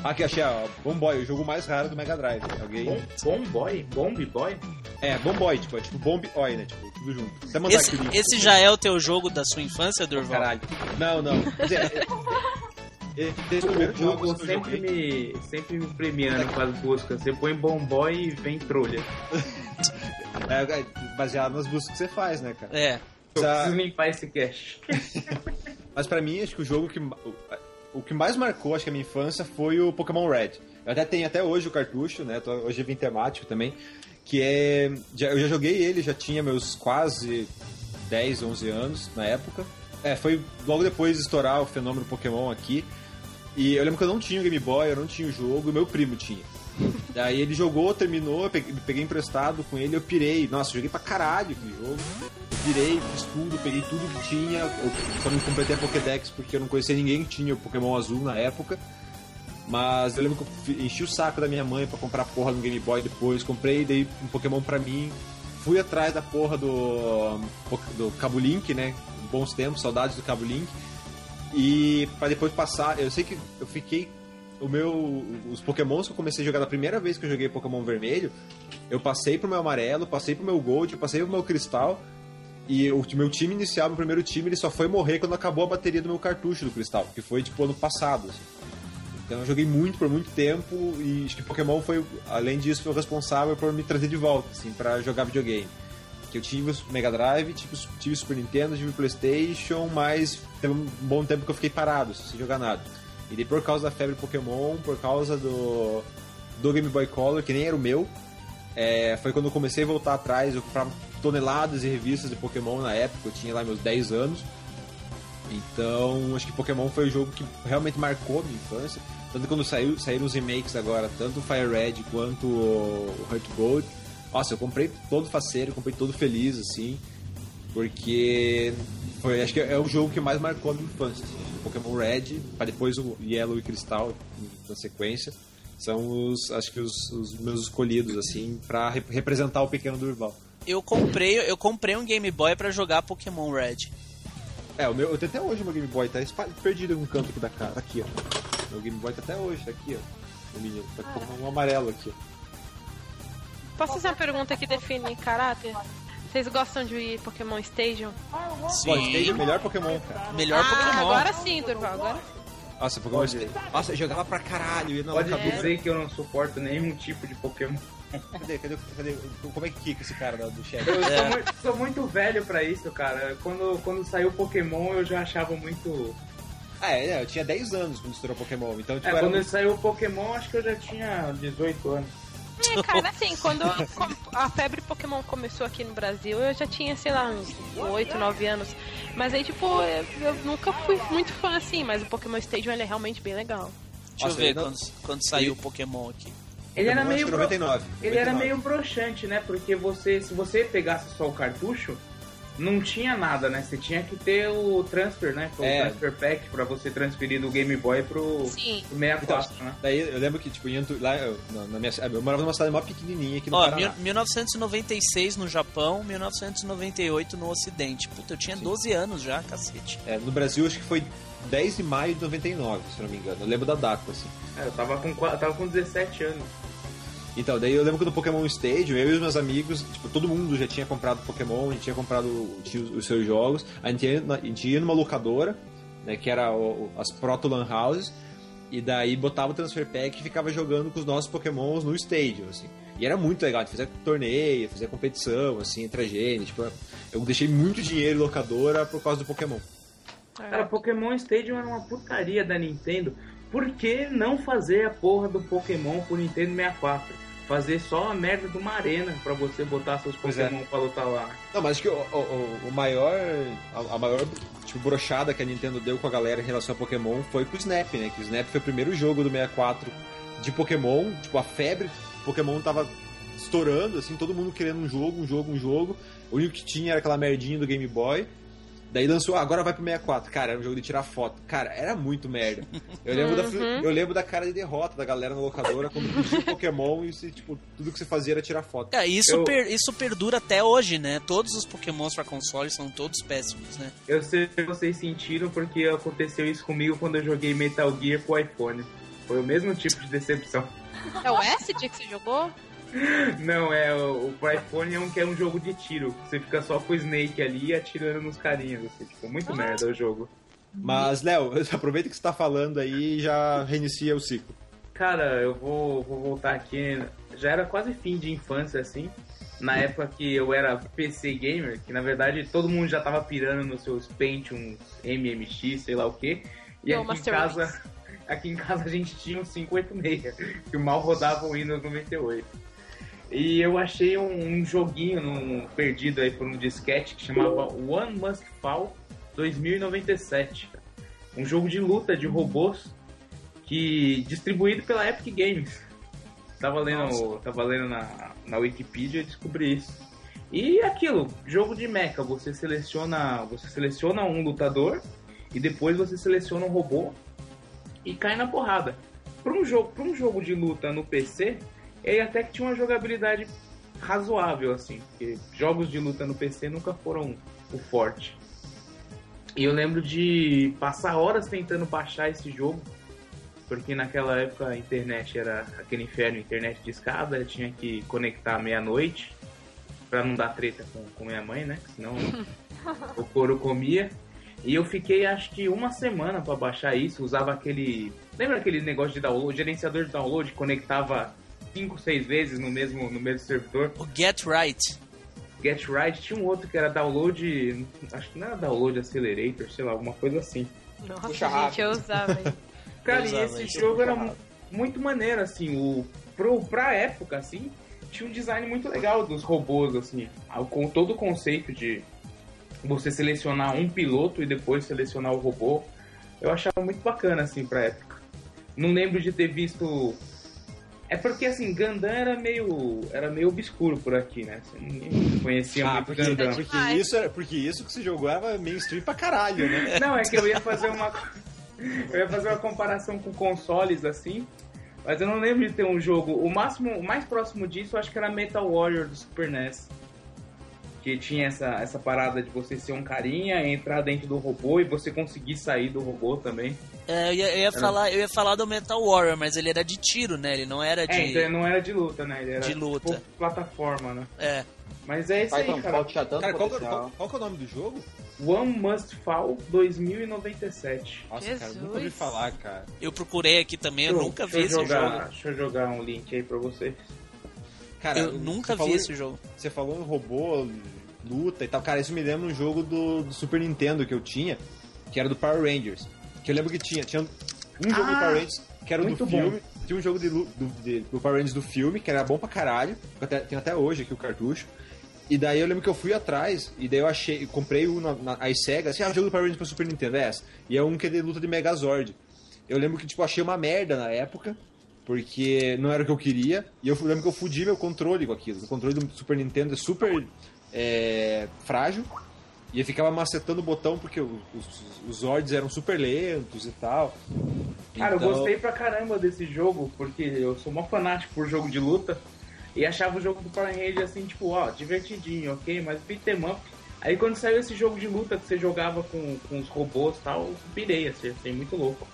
Aqui, achei, ó, Bomboy, o jogo mais raro do Mega Drive. Alguém. Bom, bom boy? Bomb boy? É, Bomboy, tipo, é tipo Bomb Oi, né? Tipo, tudo junto. Até mandar Esse, aqui esse já é o teu jogo da sua infância, Durval? Caralho. Não, não. Quer dizer, é- é- desde o Google sempre me, sempre me premiando com as buscas. Você põe bom boy e vem trolha. É, é baseado nas buscas que você faz, né, cara? É. Eu Essa- preciso limpar esse cache. Mas pra mim, acho que o jogo que. o- que mais marcou, acho que a minha infância, foi o Pokémon Red. Eu até tenho até hoje o cartucho, né? Hoje eu vim temático também. Que é. já- eu já joguei ele, já tinha meus quase 10, 11 anos na época. É, foi logo depois de estourar o fenômeno Pokémon aqui. E eu lembro que eu não tinha o Game Boy, eu não tinha o jogo, e meu primo tinha. Daí ele jogou, terminou, peguei, emprestado com ele, eu pirei. Nossa, joguei pra caralho aquele jogo. Eu virei, fiz tudo, peguei tudo que tinha. Eu só não completei a Pokédex porque eu não conhecia ninguém que tinha o Pokémon azul na época. Mas eu lembro que eu enchi o saco da minha mãe pra comprar porra no Game Boy depois. Comprei, dei um Pokémon pra mim. Fui atrás da porra do, do Cabo Link, né? Bons tempos, saudades do Cabo Link. E pra depois passar, eu sei que eu fiquei. O meu. Os Pokémons que eu comecei a jogar da primeira vez que eu joguei Pokémon Vermelho, eu passei pro meu amarelo, passei pro meu Gold, passei pro meu Cristal. E o meu time inicial, meu primeiro time, ele só foi morrer quando acabou a bateria do meu cartucho do Cristal, que foi tipo ano passado. assim. Então eu joguei muito por muito tempo e acho que Pokémon foi, além disso, foi o responsável por me trazer de volta, assim, pra jogar videogame. Que eu tive o Mega Drive, tive, tive Super Nintendo, tive Playstation, mas teve um bom tempo que eu fiquei parado, sem jogar nada. E daí por causa da febre Pokémon, por causa do, do Game Boy Color, que nem era o meu, é, foi quando eu comecei a voltar atrás, eu comprava toneladas de revistas de Pokémon na época, eu tinha lá meus 10 anos. Então, acho que Pokémon foi o jogo que realmente marcou minha infância. Tanto quando saiu, saíram os remakes agora, tanto o Fire Red quanto o Heart Gold. Nossa, eu comprei todo faceiro, comprei todo feliz, assim. Porque foi, acho que é o jogo que mais marcou a minha infância. Assim. O Pokémon Red, para depois o Yellow e Cristal na sequência. São os, acho que os, os meus escolhidos, assim, pra re- representar o pequeno Durval. Eu comprei, eu comprei um Game Boy pra jogar Pokémon Red. É, o meu, eu tenho até hoje o meu Game Boy, tá perdido em um canto aqui da cara. Aqui, ó. Meu Game Boy tá até hoje, tá aqui, ó. O menino, tá com um amarelo aqui, ó. Posso fazer uma pergunta que define caráter? Vocês gostam de Pokémon Stadium? Pô, Stage é o melhor Pokémon, cara. Melhor ah, Pokémon. agora sim, Durval, agora sim. Nossa, Pokémon Stage. Nossa, eu jogava pra caralho, ia na Pode locadora. dizer que eu não suporto nenhum tipo de Pokémon. Cadê, cadê, cadê? Como é que quica esse cara do chefe? Eu É. sou, muito, sou muito velho pra isso, cara. Quando, quando saiu Pokémon eu já achava muito. Ah, é, é, eu tinha 10 anos quando estourou Pokémon, então, tipo, É, era quando muito- saiu o Pokémon, acho que eu já tinha 18 anos. É, cara, assim, quando a febre Pokémon começou aqui no Brasil, eu já tinha, sei lá, uns 8, 9 anos. Mas aí, tipo, eu, eu nunca fui muito fã assim, mas o Pokémon Stadium ele é realmente bem legal. Deixa eu Nossa, ver ele não- quando, quando saiu o Pokémon aqui. Ele era meio. acho que bro- 99. Ele era 99. meio broxante, né? Porque você, se você pegasse só o cartucho, não tinha nada, né? Você tinha que ter o transfer, né? O É. transfer pack pra você transferir do Game Boy pro, Sim. pro 64, né? Daí eu lembro que, tipo, em Antu- lá, eu, na, na minha, eu morava numa cidade mó pequenininha aqui no Ó, Paraná. mil- 1996 no Japão, 1998 no Ocidente. Puta, eu tinha 12 anos já, cacete. É, no Brasil, acho que foi 10 de maio de 99, se não me engano. Eu lembro da data, assim. É, eu tava com, eu tava com 17 anos. Então, daí eu lembro que no Pokémon Stadium, eu e os meus amigos, tipo, todo mundo já tinha comprado Pokémon, a gente tinha comprado tinha os, seus jogos, a gente, ia, a gente ia numa locadora, né, que era o- as Proto Lan Houses, E daí botava o Transfer Pack e ficava jogando com os nossos Pokémons no Stadium, assim. E era muito legal, a gente fazia torneio, fazia competição, assim, entre a gente. Tipo, eu deixei muito dinheiro em locadora por causa do Pokémon. Cara, Pokémon Stadium era uma porcaria da Nintendo. Por que não fazer a porra do Pokémon por Nintendo 64? Fazer só a merda de uma arena pra você botar seus Pois é. Pokémon pra lutar lá. Não, mas acho que o, o, o maior. A, a maior tipo, brochada que a Nintendo deu com a galera em relação a Pokémon foi com o Snap, né? Que o Snap foi o primeiro jogo do 64 de Pokémon. Tipo, a febre Pokémon tava estourando, assim, todo mundo querendo um jogo, um jogo, um jogo. O único que tinha era aquela merdinha do Game Boy. Daí lançou, ah, agora vai pro 64. Cara, era um jogo de tirar foto. Cara, era muito merda. Eu lembro, da, eu lembro da cara de derrota da galera na locadora quando pedia Pokémon e você, tipo, tudo que você fazia era tirar foto. É, isso, Eu- per- isso perdura até hoje, né? Todos os Pokémons pra console são todos péssimos, né? Eu sei que vocês sentiram porque aconteceu isso comigo quando eu joguei Metal Gear pro iPhone. Foi o mesmo tipo de decepção. É o Acid que você jogou? Não, é o, iPhone é um que é um jogo de tiro. Você fica só com o Snake ali atirando nos carinhas. Assim, tipo, muito merda o jogo. Mas, Léo, aproveita que você tá falando aí e já reinicia o ciclo. Cara, eu vou, vou voltar aqui. Já era quase fim de infância, assim. Na época que eu era PC gamer, que na verdade todo mundo já tava pirando nos seus Pentium MMX, sei lá o quê. E Não, aqui em casa. Aqui em casa a gente tinha um 586, que mal rodava o Windows 98. E eu achei um, um joguinho num- perdido aí por um disquete que chamava One Must Fall 2097. Um jogo de luta de robôs que distribuído pela Epic Games. Tava lendo, tava lendo na, na Wikipedia e descobri isso. E aquilo, jogo de mecha, você seleciona, você seleciona um lutador e depois você seleciona um robô e cai na porrada. Para um jogo, para um jogo de luta no PC, ele até que tinha uma jogabilidade razoável assim, porque jogos de luta no PC nunca foram o forte. E eu lembro de passar horas tentando baixar esse jogo, porque naquela época a internet era aquele inferno, internet de escada, eu tinha que conectar meia-noite pra não dar treta com, com minha mãe, né? Senão o couro comia. E eu fiquei acho que uma semana pra baixar isso, usava aquele. Lembra aquele negócio de download, gerenciador de download, conectava 5, 6 vezes no mesmo, no mesmo servidor? O Get Right. Get Right, tinha um outro que era download. Acho que não era download accelerator, sei lá, alguma coisa assim. Nossa, Puxa gente, rápido. eu usava. Cara, Eu e usava esse isso. jogo era mu- muito maneiro, assim, o, pro, pra época, assim, tinha um design muito legal dos robôs, assim, com todo o conceito de você selecionar um piloto e depois selecionar o robô, eu achava muito bacana, assim, pra época. Não lembro de ter visto... É porque, assim, Gundam era meio, era meio obscuro por aqui, né? Você ninguém conhecia Ah, muito porque, Gundam. porque, Ai. isso era, porque isso que você jogou era mainstream pra caralho, né? Não, é que eu ia fazer uma. Eu ia fazer uma comparação com consoles assim. Mas eu não lembro de ter um jogo. O máximo, o mais próximo disso, eu acho que era Metal Warrior do Super NES. Que tinha essa, essa parada de você ser um carinha, entrar dentro do robô e você conseguir sair do robô também. É, eu, ia, eu ia falar, eu ia falar do Metal Warrior, mas ele era de tiro, né? Ele não era de. É, então não era de luta, né? Ele era De luta. tipo plataforma, né? É. Mas é isso aí, cara. tinha tanto Cara, qual, qual, qual que é o nome do jogo? One Must Fall 2097. Nossa, cara, Jesus. nunca ouvi falar, cara. Eu procurei aqui também, eu Deixa nunca vi eu esse jogar, jogo. Deixa eu jogar um link aí pra vocês. Cara, Eu nunca vi esse jogo. Você falou em robô, luta e tal. Cara, isso me lembra um jogo do, do Super Nintendo que eu tinha, que era do Power Rangers. Que eu lembro que tinha. Tinha um jogo do Ah, Power Rangers que era o do bom. filme. Tinha um jogo de, do, de- do Power Rangers do filme, que era bom pra caralho. Até, tem até hoje aqui o cartucho. E daí eu lembro que eu fui atrás, e daí eu achei, comprei um na, na as Sega, assim, ah, o jogo do Power Rangers pra Super Nintendo, é essa. E é um que é de luta de Megazord. Eu lembro que, tipo, achei uma merda na época, porque não era o que eu queria, e eu lembro que eu fudi meu controle com aquilo. O controle do Super Nintendo é super é, frágil, e eu ficava macetando o botão porque os, os, Zords eram super lentos e tal. Cara, Então- eu gostei pra caramba desse jogo, porque eu sou mó fanático por jogo de luta. E achava o jogo do Power Rangers assim, tipo, ó, divertidinho, ok? Mas beat'em up. Aí quando saiu esse jogo de luta que você jogava com, com os robôs e tal, eu pirei, assim, achei muito louco.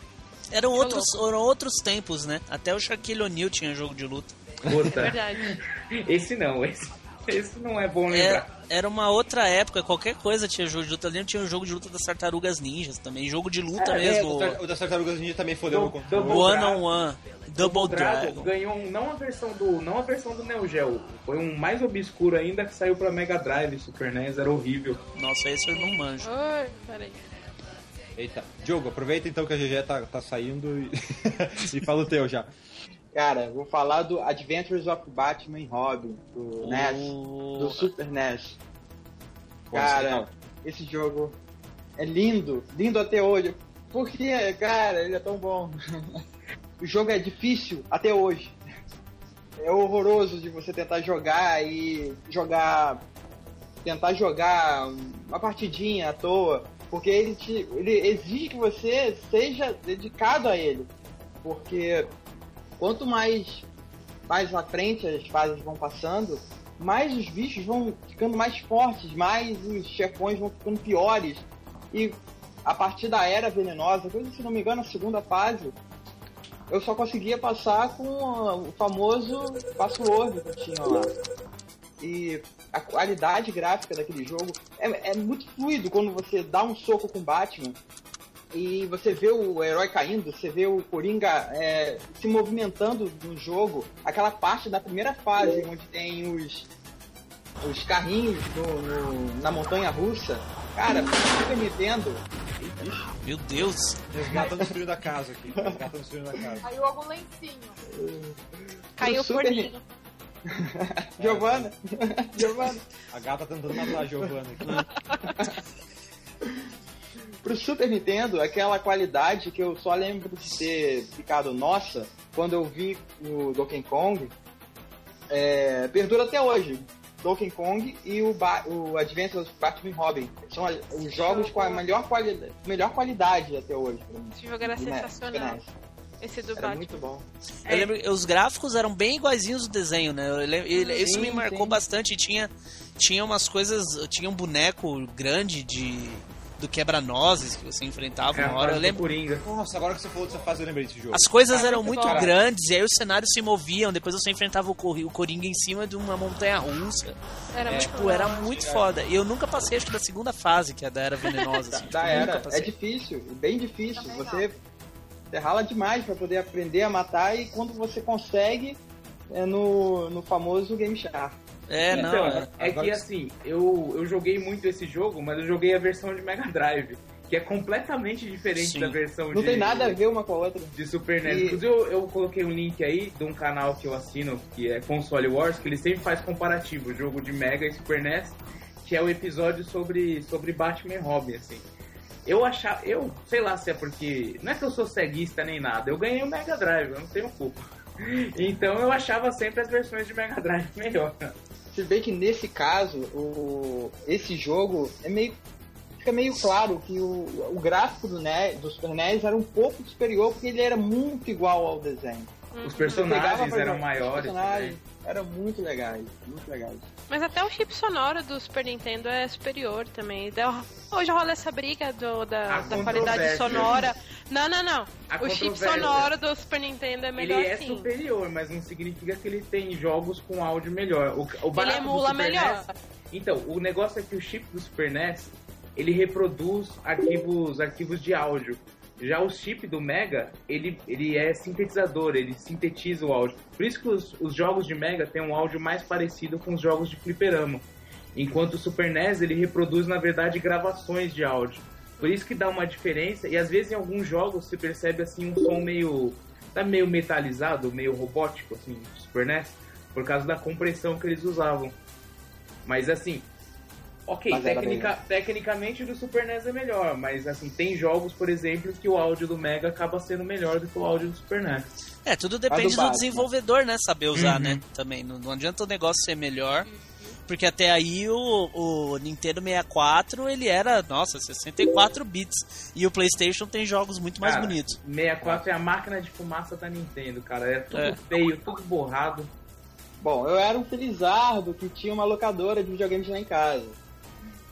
Eram outros, eram outros tempos, né? Até o Shaquille O'Neal tinha jogo de luta. Puta, Verdade. esse não, esse. Esse não é bom É, lembrar. era uma outra época, qualquer coisa tinha jogo de luta. Eu lembro tinha um jogo de luta das tartarugas ninjas também, jogo de luta É, mesmo. O da- O das tartarugas ninja também fodeu Double-. One on One, Double Dragon Dragon. ganhou um- não a versão do não a versão do Neo Geo, foi um mais obscuro ainda que saiu pra Mega Drive, Super NES, era horrível. Nossa, esse eu não manjo. Oi, peraí. Eita. Diogo, aproveita então que a GG tá, tá saindo e, e fala o teu já. Cara, vou falar do Adventures of Batman e Robin, do NES, do Super NES. Pô, Cara, esse jogo é lindo, lindo até hoje. Porque, cara, ele é tão bom. o jogo é difícil até hoje. É horroroso de você tentar jogar e jogar. Tentar jogar uma partidinha à toa. Porque ele, te, ele exige que você seja dedicado a ele. Porque quanto mais, mais à frente as fases vão passando, mais os bichos vão ficando mais fortes, mais os chefões vão ficando piores. E a partir da Era Venenosa, se não me engano, a segunda fase, eu só conseguia passar com o famoso password que tinha lá. E a qualidade gráfica daquele jogo é, é muito fluido quando você dá um soco com o Batman e você vê o herói caindo, você vê o Coringa é, se movimentando no jogo, aquela parte da primeira fase onde tem os, os carrinhos no- no- na montanha russa, cara, Super Nintendo, Meu Deus. Os gatos estão destruindo a casa aqui. Destruindo a casa. Caiu algum lencinho. Caiu o forninho. Giovana, Giovana, A gata tá tentando matar a Giovana aqui. pro Super Nintendo, aquela qualidade que eu só lembro de ter ficado nossa quando eu vi o Donkey Kong, é, perdura até hoje. Donkey Kong e o, ba o Adventures of Batman Robin. São os jogos com a melhor, quali melhor qualidade até hoje. Esse jogo era NES, sensacional. Esse do Era Batman. muito bom. Eu lembro que os gráficos eram bem iguaizinhos do desenho, né? Eu lembro- ele- isso Sim, me marcou sim. bastante. Tinha, tinha umas coisas. Tinha um boneco grande de. Do quebra-nozes que você enfrentava É uma hora. Eu lembro. Coringa. Nossa, agora que você falou dessa fase, eu lembrei desse jogo. As coisas Ah, eram muito bom. grandes e aí os cenários se moviam. Depois você enfrentava o, Cor- o Coringa em cima de uma montanha russa. Era muito Tipo, bom. era muito foda. E eu nunca passei, acho que da segunda fase, que é a da Era Venenosa. Assim, Da tipo, era, é difícil, bem difícil. Também Você, você rala demais pra poder aprender a matar e quando você consegue, é no, no famoso Game Shark. É, não. então, é. é Agora que que- assim, eu, eu joguei muito esse jogo, mas eu joguei a versão de Mega Drive, que é completamente diferente Sim. da versão Não de, tem nada a ver uma com a outra. de Super NES. E- Inclusive, eu, eu coloquei um link aí de um canal que eu assino, que é Console Wars, que ele sempre faz comparativo, jogo de Mega e Super NES, que é o episódio sobre, sobre Batman e Robin, assim. Eu achava, eu sei lá se é porque, não é que eu sou ceguista nem nada, eu ganhei o Mega Drive, eu não tenho culpa. Então eu achava sempre as versões de Mega Drive melhor. Se bem que nesse caso, o, esse jogo é meio. Fica meio claro que o, o gráfico do, NES, do Super NES era um pouco superior porque ele era muito igual ao desenho. Os Você personagens eram maiores Os personagens eram muito legais, muito legais. Mas até o chip sonoro do Super Nintendo é superior também. Hoje rola essa briga do- da, da qualidade sonora. Não, não, não. A o chip sonoro do Super Nintendo é Ele melhor é sim. superior, mas não significa que ele tem jogos com áudio melhor. O, o Ele emula melhor. NES Então, o negócio é que o chip do Super NES, ele reproduz arquivos, arquivos de áudio. Já o chip do Mega, ele, ele é sintetizador, ele sintetiza o áudio. Por isso que os, os jogos de Mega têm um áudio mais parecido com os jogos de fliperama. Enquanto o Super NES, ele reproduz, na verdade, gravações de áudio. Por isso que dá uma diferença, e às vezes em alguns jogos você percebe assim um som meio. tá meio metalizado, meio robótico, assim, do Super NES, por causa da compressão que eles usavam. Mas assim, ok, tecnicamente o do Super NES é melhor, mas assim, tem jogos, por exemplo, que o áudio do Mega acaba sendo melhor do que o áudio do Super NES. É, tudo depende do Batman. desenvolvedor, né? Saber usar, Uhum. né? Também. Não, não adianta o negócio ser melhor. Porque até aí o, o Nintendo 64 ele era, nossa, 64 bits. E o PlayStation tem jogos muito mais Cara, bonitos. 64 é a máquina de fumaça da Nintendo, cara. É tudo É. feio, tudo borrado. Bom, eu era um felizardo que tinha uma locadora de videogames lá em casa.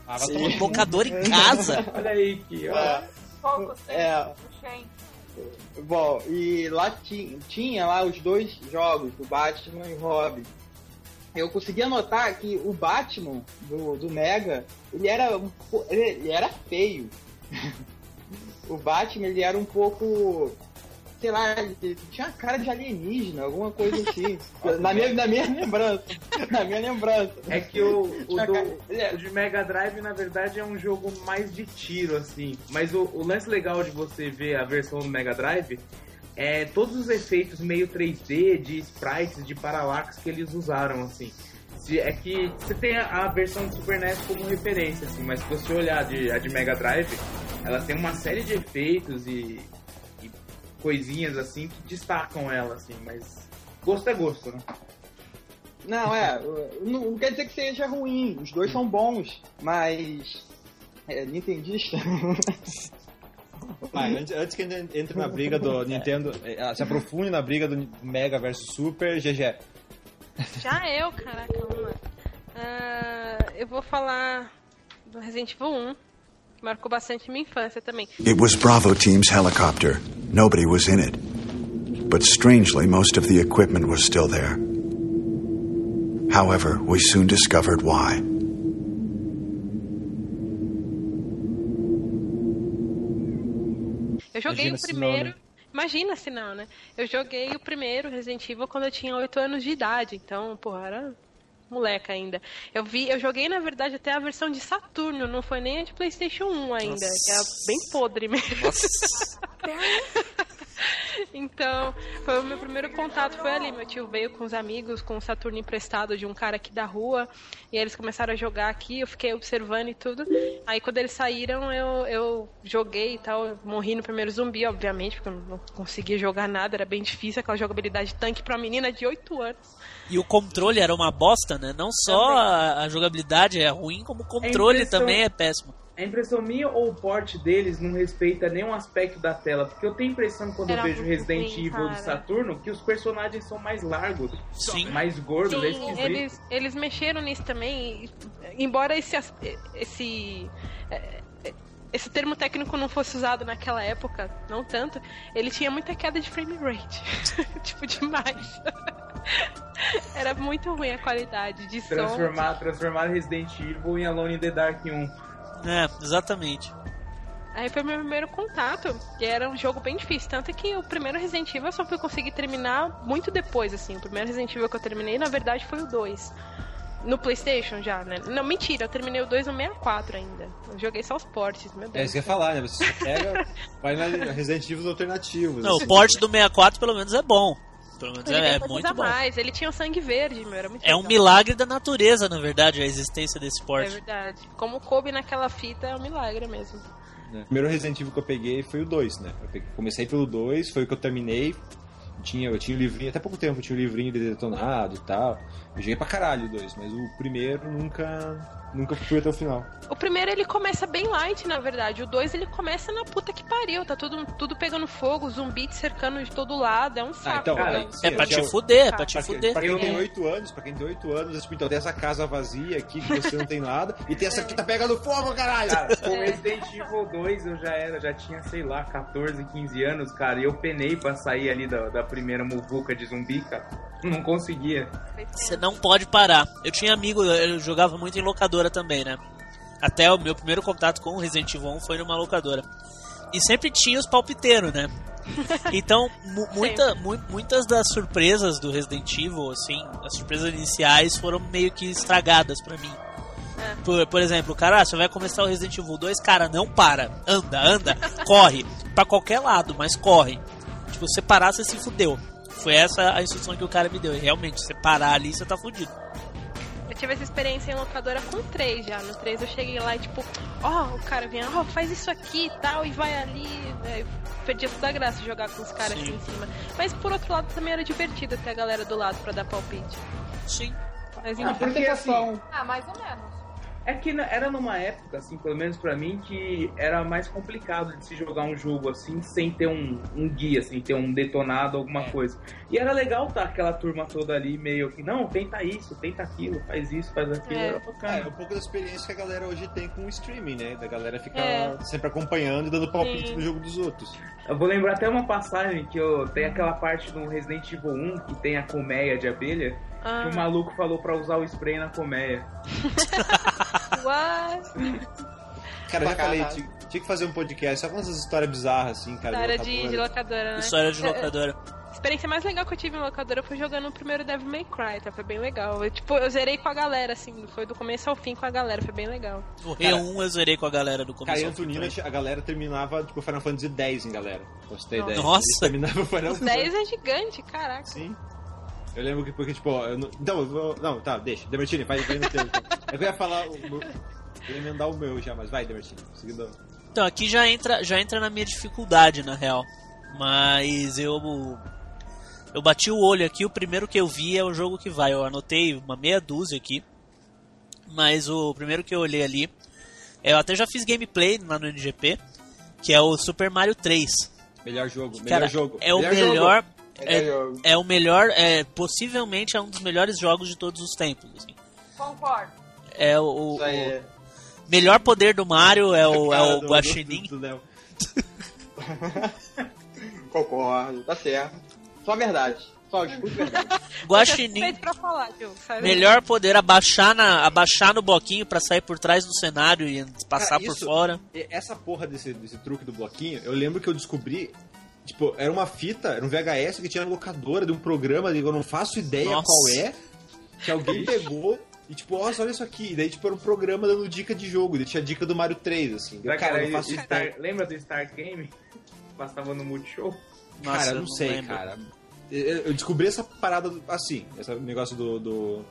Ah, vai tomar locador em casa. Olha aí que, ó. É, Pouco É. Bom, e lá ti- tinha lá os dois jogos, do Batman e Robin. eu conseguia notar que o Batman do, do Mega, ele era, um ele era feio. o Batman, ele era um pouco. Sei lá, ele tinha uma cara de alienígena, alguma coisa assim. na, minha, na minha lembrança. Na minha lembrança. É que o, o, do- o de Mega Drive, na verdade, é um jogo mais de tiro, assim. Mas o, o lance legal de você ver a versão do Mega Drive é todos os efeitos meio 3D, de sprites, de parallax que eles usaram, assim. É que você tem a, versão do Super NES como referência, assim, mas se você olhar de, a de Mega Drive, ela tem uma série de efeitos e coisinhas, assim, que destacam ela, assim, mas gosto é gosto, né? Não, é. Não, não quer dizer que seja ruim. Os dois são bons, mas. É, Nintendista. Vai, antes, antes que a gente entre na briga do Nintendo, eh, se aprofunde na briga do Mega versus Super, GG. Já eu, caraca, lá. Ah, eu vou falar do Resident Evil 1. Marcou bastante minha infância também. It was Bravo Team's helicopter. Nobody was in it. But strangely, most of the equipment was still there. However, we soon discovered why. Eu joguei Imagina o se primeiro. não, né? Imagina se não, né? Eu joguei o primeiro Resident Evil quando eu tinha 8 anos de idade. Então, porra, era moleca ainda. Eu vi, eu joguei na verdade até a versão de Saturno, não foi nem a de PlayStation 1 ainda, Nossa. que é bem podre mesmo. Nossa. Então, foi o meu primeiro contato foi ali. Meu tio veio com os amigos com o Saturno emprestado de um cara aqui da rua. E aí eles começaram a jogar aqui, eu fiquei observando e tudo. Aí quando eles saíram, eu, eu joguei e tal. Morri no primeiro zumbi, obviamente, porque eu não conseguia jogar nada, era bem difícil aquela jogabilidade tanque pra uma menina de 8 anos. E o controle era uma bosta, né? Não só a, a jogabilidade é ruim, como o controle impressão- também é péssimo. É impressão minha ou o porte deles não respeita nenhum aspecto da tela? Porque eu tenho a impressão quando Era eu vejo Resident ruim, Evil do. Saturno que os personagens são mais largos, Sim. mais gordos, é Sim, esquisito. eles, eles mexeram nisso também. Embora esse, esse, é, é, esse termo técnico não fosse usado naquela época, não tanto, ele tinha muita queda de frame rate. tipo, demais. Era muito ruim a qualidade de som. Transformar, transformar Resident Evil em Alone in the Dark 1. É, exatamente. Aí foi meu primeiro contato, e era um jogo bem difícil. Tanto que o primeiro Resident Evil eu só fui conseguir terminar muito depois, assim. O primeiro Resident Evil que eu terminei, na verdade, foi o 2. No Playstation já, né? Não, mentira, eu terminei o 2 no 64 ainda. Eu joguei só os portes, meu Deus. É isso que eu ia falar, né? Você pega, vai na Resident Evil alternativos. Não, assim. o porte do 64 pelo menos é bom. Pelo menos Ele é, é muito a bom. mais. Ele tinha o sangue verde, meu, era muito É um legal. milagre da natureza, na verdade, a existência desse É porte. verdade. Como coube naquela fita, é um milagre mesmo. O primeiro Resident Evil que eu peguei foi o 2, né? Eu peguei- comecei pelo 2, foi o que eu terminei. Tinha, eu tinha o livrinho, até pouco tempo eu tinha o livrinho de detonado e tal. Eu joguei pra caralho o 2, mas o primeiro nunca nunca fui até o final. O primeiro ele começa bem light, na verdade. O dois ele começa na puta que pariu. Tá tudo, tudo pegando fogo, zumbi te cercando de todo lado. É um saco. então, cara, É sim, pra eu já- te fuder, é pra te Pra, quem- fuder. pra quem não tem É. 8 anos, pra quem tem 8 anos, é tipo, então tem essa casa vazia aqui que você não tem nada, e tem essa aqui que tá pegando fogo, caralho! Cara, com Resident Evil 2 eu já era, já tinha, sei lá, 14, 15 anos, cara, e eu penei pra sair ali da, da primeira muvuca de zumbi, cara. Não conseguia. Você não pode parar. Eu tinha amigo, eu jogava muito em locadora também, né? Até o meu primeiro contato com o Resident Evil 1 foi numa locadora. E sempre tinha os palpiteiros, né? Então, mu- muita, mu- muitas das surpresas do Resident Evil, assim, as surpresas iniciais foram meio que estragadas pra mim. Por, por exemplo, cara, ah, você vai começar o Resident Evil 2, cara, não para. Anda, anda, corre. Pra qualquer lado, mas corre. Tipo, você parar, você se fudeu. Foi essa a instrução que o cara me deu. E realmente, você parar ali, você tá fudido. Eu tive essa experiência em locadora com 3 já. No 3 eu cheguei lá e tipo, ó, o cara vinha, ó, faz isso aqui e tal, e vai ali. Né? Eu Perdia toda a graça de jogar com os caras Sim. assim em cima. Mas por outro lado também era divertido ter a galera do lado pra dar palpite. Sim. Mas Ah, enfim. porque assim, Ah, mais ou menos. É que era numa época, assim, pelo menos pra mim, que era mais complicado de se jogar um jogo assim sem ter um, um guia, assim, ter um detonado, alguma É. coisa. E era legal tá aquela turma toda ali meio que, não, tenta isso, tenta aquilo, faz isso, faz aquilo, É. era É, bacana. um pouco da experiência que a galera hoje tem com o streaming, né? Da galera ficar É. sempre acompanhando e dando palpite Sim. no jogo dos outros. Eu vou lembrar até uma passagem que eu tem aquela parte do Resident Evil 1 que tem a colmeia de abelha. Ah, Que o maluco falou pra usar o spray na colmeia. what? Cara, eu já falei, tinha, tinha que fazer um podcast só com essas histórias bizarras, assim, cara. História de de, locadora. de locadora, né? História de locadora. A experiência mais legal que eu tive em locadora foi jogando o primeiro Devil May Cry, tá? Foi bem legal. Eu, tipo, eu zerei com a galera, assim, foi do começo ao fim com a galera, foi bem legal. O R1 eu zerei com a galera do começo. em ao fim Antonina, também. a galera terminava, tipo, Final Fantasy X em galera. Ter ideia. Nossa. Eles terminava Final Os 10 é gigante, caraca. Sim. Eu lembro que, porque, tipo, eu não... Então, eu vou... Não, tá, deixa. Demartini, vai, vai no teu. então. É eu ia falar o meu... Eu ia emendar o meu já, mas vai, Demartini. Seguindo... Então, aqui já entra, já entra na minha dificuldade, na real. Mas eu. Eu bati o olho aqui, o primeiro que eu vi é o jogo que vai. Eu anotei uma meia dúzia aqui. Mas o primeiro que eu olhei ali. Eu até já fiz gameplay lá no NGP. Que é o Super Mario 3. Melhor jogo, melhor Cara, jogo. é o jogo. melhor. Melhor É, é o melhor. É, possivelmente é um dos melhores jogos de todos os tempos. assim. Concordo. É o, o- o melhor poder do Mario é o, é o do- Guaxinim. do-. Concordo, tá certo. Só a verdade. Só escuta a verdade. Guaxinim. Falar? Melhor poder abaixar, na, abaixar no bloquinho pra sair por trás do cenário e passar Cara, por isso- fora. E Essa porra desse, desse truque do bloquinho, eu lembro que eu descobri. Tipo, era uma fita, era um VHS que tinha na locadora de um programa, eu não faço ideia Nossa. qual é, que alguém pegou e tipo, nossa, olha isso aqui. E daí, tipo, era um programa dando dica de jogo, e daí tinha dica do Mario 3, assim. Cara, não faço Star-. Lembra do Start Game? Passava no Multishow? Nossa, cara, eu não, não sei, lembro. cara. Eu, eu descobri essa parada assim, esse negócio do, do,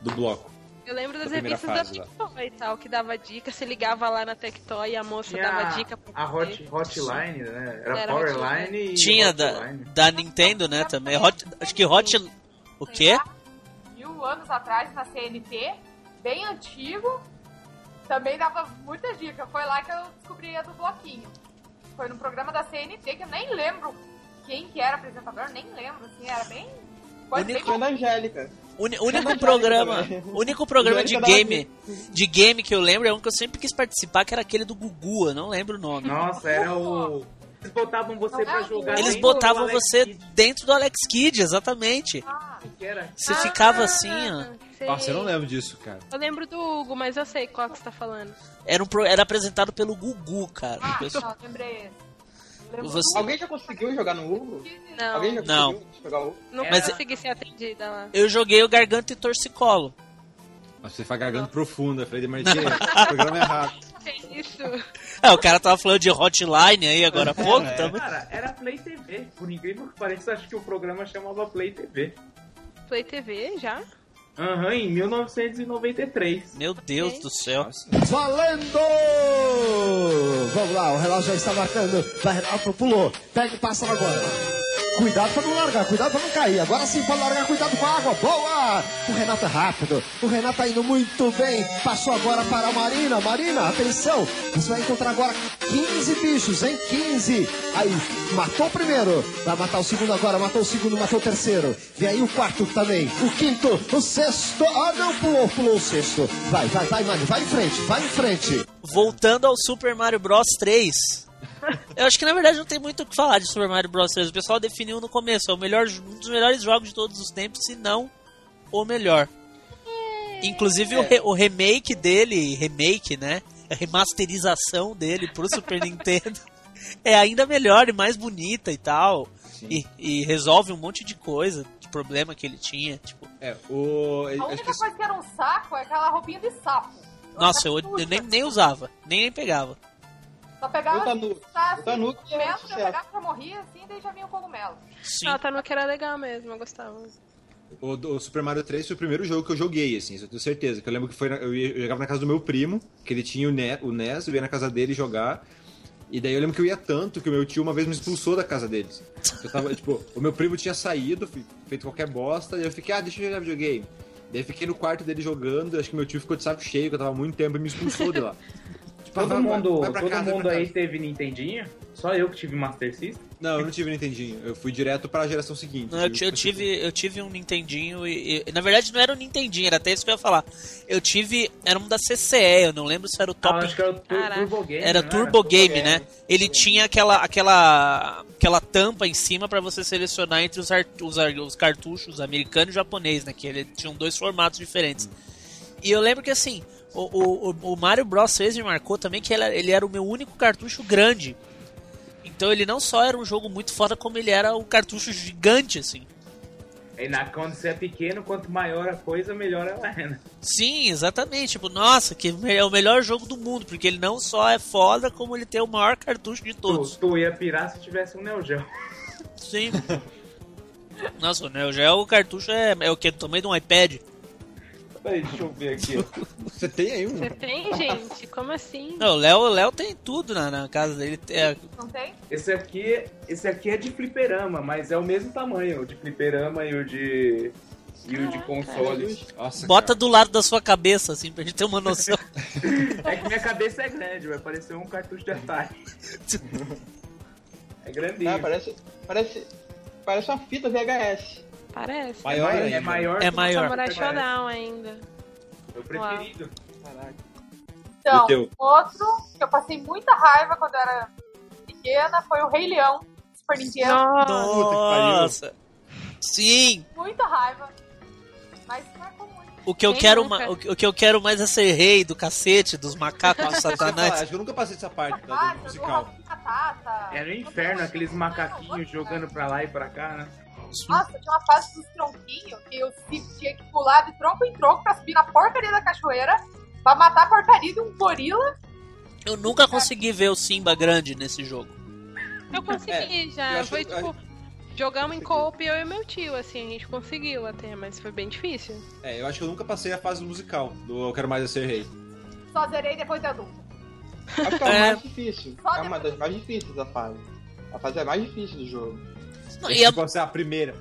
do bloco. Eu lembro das Da revistas da fase lá. Tectoy e tal, que dava dica, você ligava lá na Tectoy e a moça dava dica pra a hot, Hotline, né? Era, Era Powerline e Tinha da, da Nintendo, né, também. Hot, acho que Hot... O quê? Mil anos atrás na CNT, bem antigo. Também dava muita dica. Foi lá que eu descobri a do bloquinho. Foi no programa da CNT, que eu nem lembro quem que era apresentador, nem lembro, assim, era bem. Coisa Único- da Angélica. Uni- único programa, único programa de Angélica game, de game que eu lembro é um que eu sempre quis participar, que era aquele do Gugu, eu não lembro o nome. Nossa, era o. Eles botavam você Não pra é o- jogar. Eles botavam você Kidd, dentro do Alex Kidd, exatamente. Ah, que era. Você ficava assim, ó. Ah, sei. Nossa, eu não lembro disso, cara. Eu lembro do Hugo, mas eu sei qual que você tá falando. Era, um, pro- era apresentado pelo Gugu, cara. ah Pessoal- não, lembrei. Você- Alguém já conseguiu jogar no Hugo? Não, Alguém já Não. conseguiu jogar o Hugo? não Mas- consegui ser atendida lá. Eu joguei o Garganta e Torcicolo. Nossa, você faz garganta profunda, de Martins, o programa é errado. Que isso? É, o cara tava falando de hotline aí agora há pouco É. também. Cara, era Play TV. Por incrível que pareça, acho que o programa chamava Play TV. Play TV já? Aham, em 1993. Meu Deus do céu. Valendo! Vamos lá, o relógio já está marcando. Vai, Renato pulou. Pega e passa agora. Cuidado para não largar, cuidado para não cair. Agora sim pode largar, cuidado com a água. Boa! O Renato é rápido. O Renato tá indo muito bem. Passou agora para a Marina. Marina, atenção. Você vai encontrar agora 15 bichos, hein? 15. Aí, matou o primeiro. Vai matar o segundo agora. Matou o segundo, matou o terceiro. Vem aí o quarto também. O quinto, o sexto. Ah, não, pulou, pulou o sexto. Vai, vai, vai, Mari. Vai em frente, vai em frente. Voltando ao Super Mario Bros 3. Eu acho que na verdade não tem muito o que falar de Super Mario Bros 3. O pessoal definiu no começo. É o melhor, um dos melhores jogos de todos os tempos, se não o melhor. Inclusive o, re- o remake dele, remake, né? A remasterização dele pro Super Nintendo é ainda melhor e mais bonita e tal. E, e resolve um monte de coisa, de problema que ele tinha. Tipo, É, o. A acho única que- coisa que era um saco é aquela roupinha de sapo. nossa, eu, eu nem, nem usava, nem, nem pegava. Só pegava O Tanu- tá, o Tanuki é cogumelo, eu sucesso. pegava, já morria assim, daí já vinha o cogumelo. Sim. Ah, tá no que era legal mesmo, eu gostava. O, do- o Super Mario 3 foi o primeiro jogo que eu joguei, assim, isso eu tenho certeza. Que eu lembro que foi na- eu, ia- eu jogava na casa do meu primo, que ele tinha o, Ne- o NES, eu ia na casa dele jogar. E daí eu lembro que eu ia tanto que o meu tio uma vez me expulsou da casa deles. Eu tava, tipo, o meu primo tinha saído, fe- feito qualquer bosta, e eu fiquei, ah, deixa eu jogar videogame. Daí eu fiquei no quarto dele jogando, acho que meu tio ficou de saco cheio, que eu tava muito tempo e me expulsou de lá. Todo vai- mundo, vai pra todo casa, vai mundo pra aí casa. teve Nintendinho? Só eu que tive Master System? Não, eu não tive Nintendinho. Eu fui direto pra geração seguinte. Não, eu, eu tive, eu tive um Nintendinho e, e- Na verdade não era um Nintendinho, era até isso que eu ia falar. Eu tive. Era um da CCE, eu não lembro se era o Ah, Top. acho que era o Tur- Caraca. Turbo Game. Era não Turbo Game, né? Ele Sim. tinha aquela, aquela, aquela tampa em cima pra você selecionar entre os, ar- os, os cartuchos americano e japonês, né? Que ele tinham dois formatos diferentes. E eu lembro que assim, o, o, o- Mario Bros 3 me marcou também que ele, ele era o meu único cartucho grande. Então ele não só era um jogo muito foda, como ele era um cartucho gigante, assim. E na, quando você é pequeno, quanto maior a coisa, melhor ela é, né? Sim, exatamente. Tipo, nossa, que é o melhor jogo do mundo, porque ele não só é foda, como ele tem o maior cartucho de todos. Tu, tu ia pirar se tivesse um Neo Geo. Sim. Nossa, o Neo Geo, o cartucho é, é o que? Do tamanho de um iPad? Peraí, deixa eu ver aqui. Você tem aí um? Você tem, gente? Como assim? Não, o Léo, Léo tem tudo na, na casa dele. É, Não tem? Esse aqui, esse aqui é de fliperama, mas é o mesmo tamanho, o de fliperama e o de. E o de console. Nossa, bota do lado da sua cabeça, assim, pra gente ter uma noção. É que minha cabeça é grande, vai parecer um cartucho de Atari. É grandinho. Ah, parece, parece, parece uma fita VHS. Parece. Maior é, ainda. maior. É maior. Samurai Mario. Showdown ainda. Meu preferido. Então, E teu? outro que eu passei muita raiva quando eu era pequena foi o Rei Leão, Super Nintendo. Nossa. Sim! Muita raiva. Mas marcou muito. O que eu Quem quero, ma- o que eu quero mais é ser rei do cacete, dos macacos do falar, satanás. acho que eu nunca passei dessa parte da, do Fácil, do musical. Raul Catata. Era o inferno, aqueles macaquinhos jogando pra lá e pra cá, né? Nossa, tinha uma fase dos tronquinhos que eu tinha que pular de tronco em tronco pra subir na porcaria da cachoeira pra matar a porcaria de um gorila. Eu nunca consegui ver o Simba grande nesse jogo. Eu consegui É, eu já. acho- Foi tipo. Jogamos em co-op eu e meu tio, assim, a gente conseguiu até, mas foi bem difícil. É, eu acho que eu nunca passei a fase do musical, do Eu Quero Mais É Ser Rei. Só zerei depois de adulto. Acho que é É. mais difícil. É uma das mais difíceis da fase. A fase é mais difícil do jogo. Não, e é, pode ser a primeira.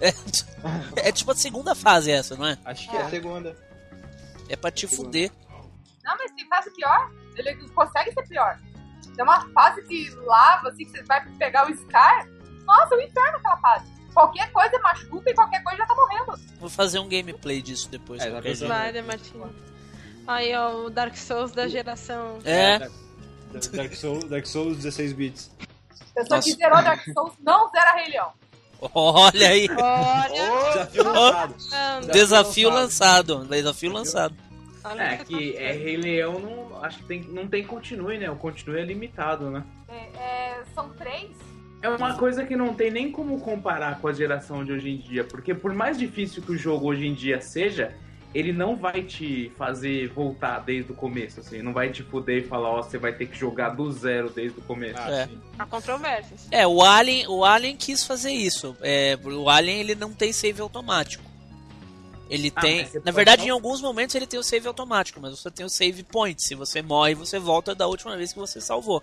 é tipo a segunda fase essa, não é? Acho que É a é. segunda. É pra te fuder. Não, mas tem fase pior. Ele consegue ser pior. Tem uma fase de lava, assim, que você vai pegar o Scar. Nossa, é o inferno aquela fase. Qualquer coisa machuca e qualquer coisa já tá morrendo. Vou fazer um gameplay disso depois. É, Martinho? Aí, ó, o Dark Souls da geração. É, Da- Dark Souls, Dark Souls 16 bits. Pessoa Nossa. que zerou Dark Souls não zera Rei Leão. olha aí. Olha! Desafio lançado. Desafio lançado. lançado. Desafio lançado. É que é Rei Leão, não, acho que tem, não tem continue, né? O continue é limitado, né? É, é, são três. É uma coisa que não tem nem como comparar com a geração de hoje em dia, porque por mais difícil que o jogo hoje em dia seja, ele não vai te fazer voltar desde o começo, assim, não vai te fuder e falar, ó, você vai ter que jogar do zero desde o começo. Ah, É. sim. Há controvérsias. É, o Alien, o Alien quis fazer isso. É, o Alien ele não tem save automático. Ele Ah, tem, na verdade, só- em alguns momentos ele tem o save automático, mas você tem o save point. Se você morre, você volta da última vez que você salvou.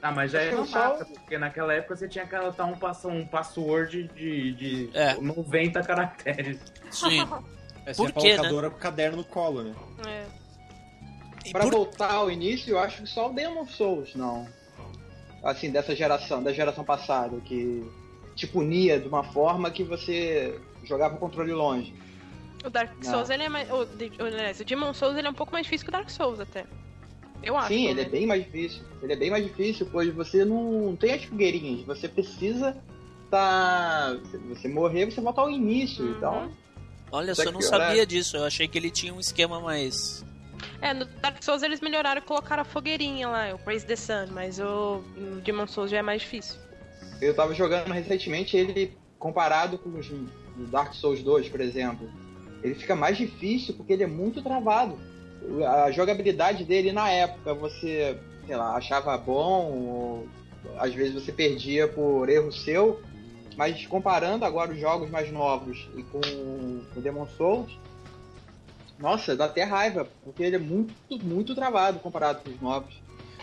Ah, mas já é só- mapa, porque naquela época você tinha que anotar um, passo, um password de, de É. 90 caracteres. Sim. É, Por quê, é a calculadora com o caderno no colo, né? É. E Pra por- voltar ao início, eu acho que só o Demon Souls, não. Assim, dessa geração, da geração passada, que te punia de uma forma que você jogava o controle longe. O Dark Não. Souls, ele é mais. O, de- o, aliás, o Demon Souls ele é um pouco mais difícil que o Dark Souls, até. Eu acho. Sim, ele é bem mais difícil. Ele é bem mais difícil, pois você não tem as fogueirinhas. Você precisa tá. Você morrer, você volta ao início. Uhum. Então, Olha só, eu não sabia disso. Eu achei que ele tinha um esquema mais. É, no Dark Souls eles melhoraram e colocaram a fogueirinha lá, o Praise the Sun, mas o, Demon Souls já é mais difícil. eu tava jogando recentemente ele comparado com os o Dark Souls 2, por exemplo. Ele fica mais difícil porque ele é muito travado. A jogabilidade dele na época você, sei lá, achava bom, ou às vezes você perdia por erro seu, mas comparando agora os jogos mais novos e com o Demon Souls, nossa, dá até raiva, porque ele é muito, muito travado comparado com os novos.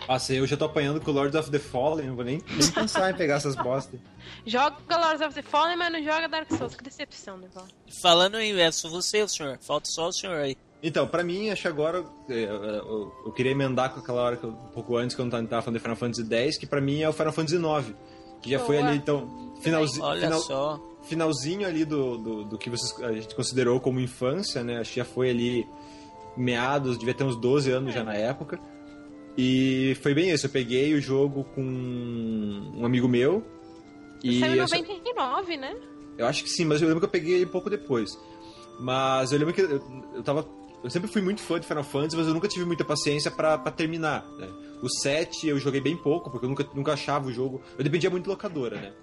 Nossa, eu já tô apanhando com o Lords of the Fallen, não vou nem, nem pensar em pegar essas bosta. Joga Lords of the Fallen, mas não joga Dark Souls. Que decepção, Deval. Falando em é só você, o senhor. Falta só o senhor aí. Então, pra mim, acho que agora é, eu, eu queria emendar com aquela hora que eu, um pouco antes que eu não tava falando de Final Fantasy X, que pra mim é o Final Fantasy IX, que já foi Boa. ali então finalzinho, Olha final- só. finalzinho ali do, do, do que vocês, a gente considerou como infância, né? Acho que já foi ali meados, devia ter uns 12 anos já na época. E foi bem isso, eu peguei o jogo com um amigo meu. E Saiu em eu só- 99, né? eu acho que sim, mas eu lembro que eu peguei ele pouco depois. Mas eu lembro que eu, eu tava. Eu sempre fui muito fã de Final Fantasy, mas eu nunca tive muita paciência pra, pra terminar. Né? O 7 eu joguei bem pouco, porque eu nunca, nunca achava o jogo. Eu dependia muito de locadora, né?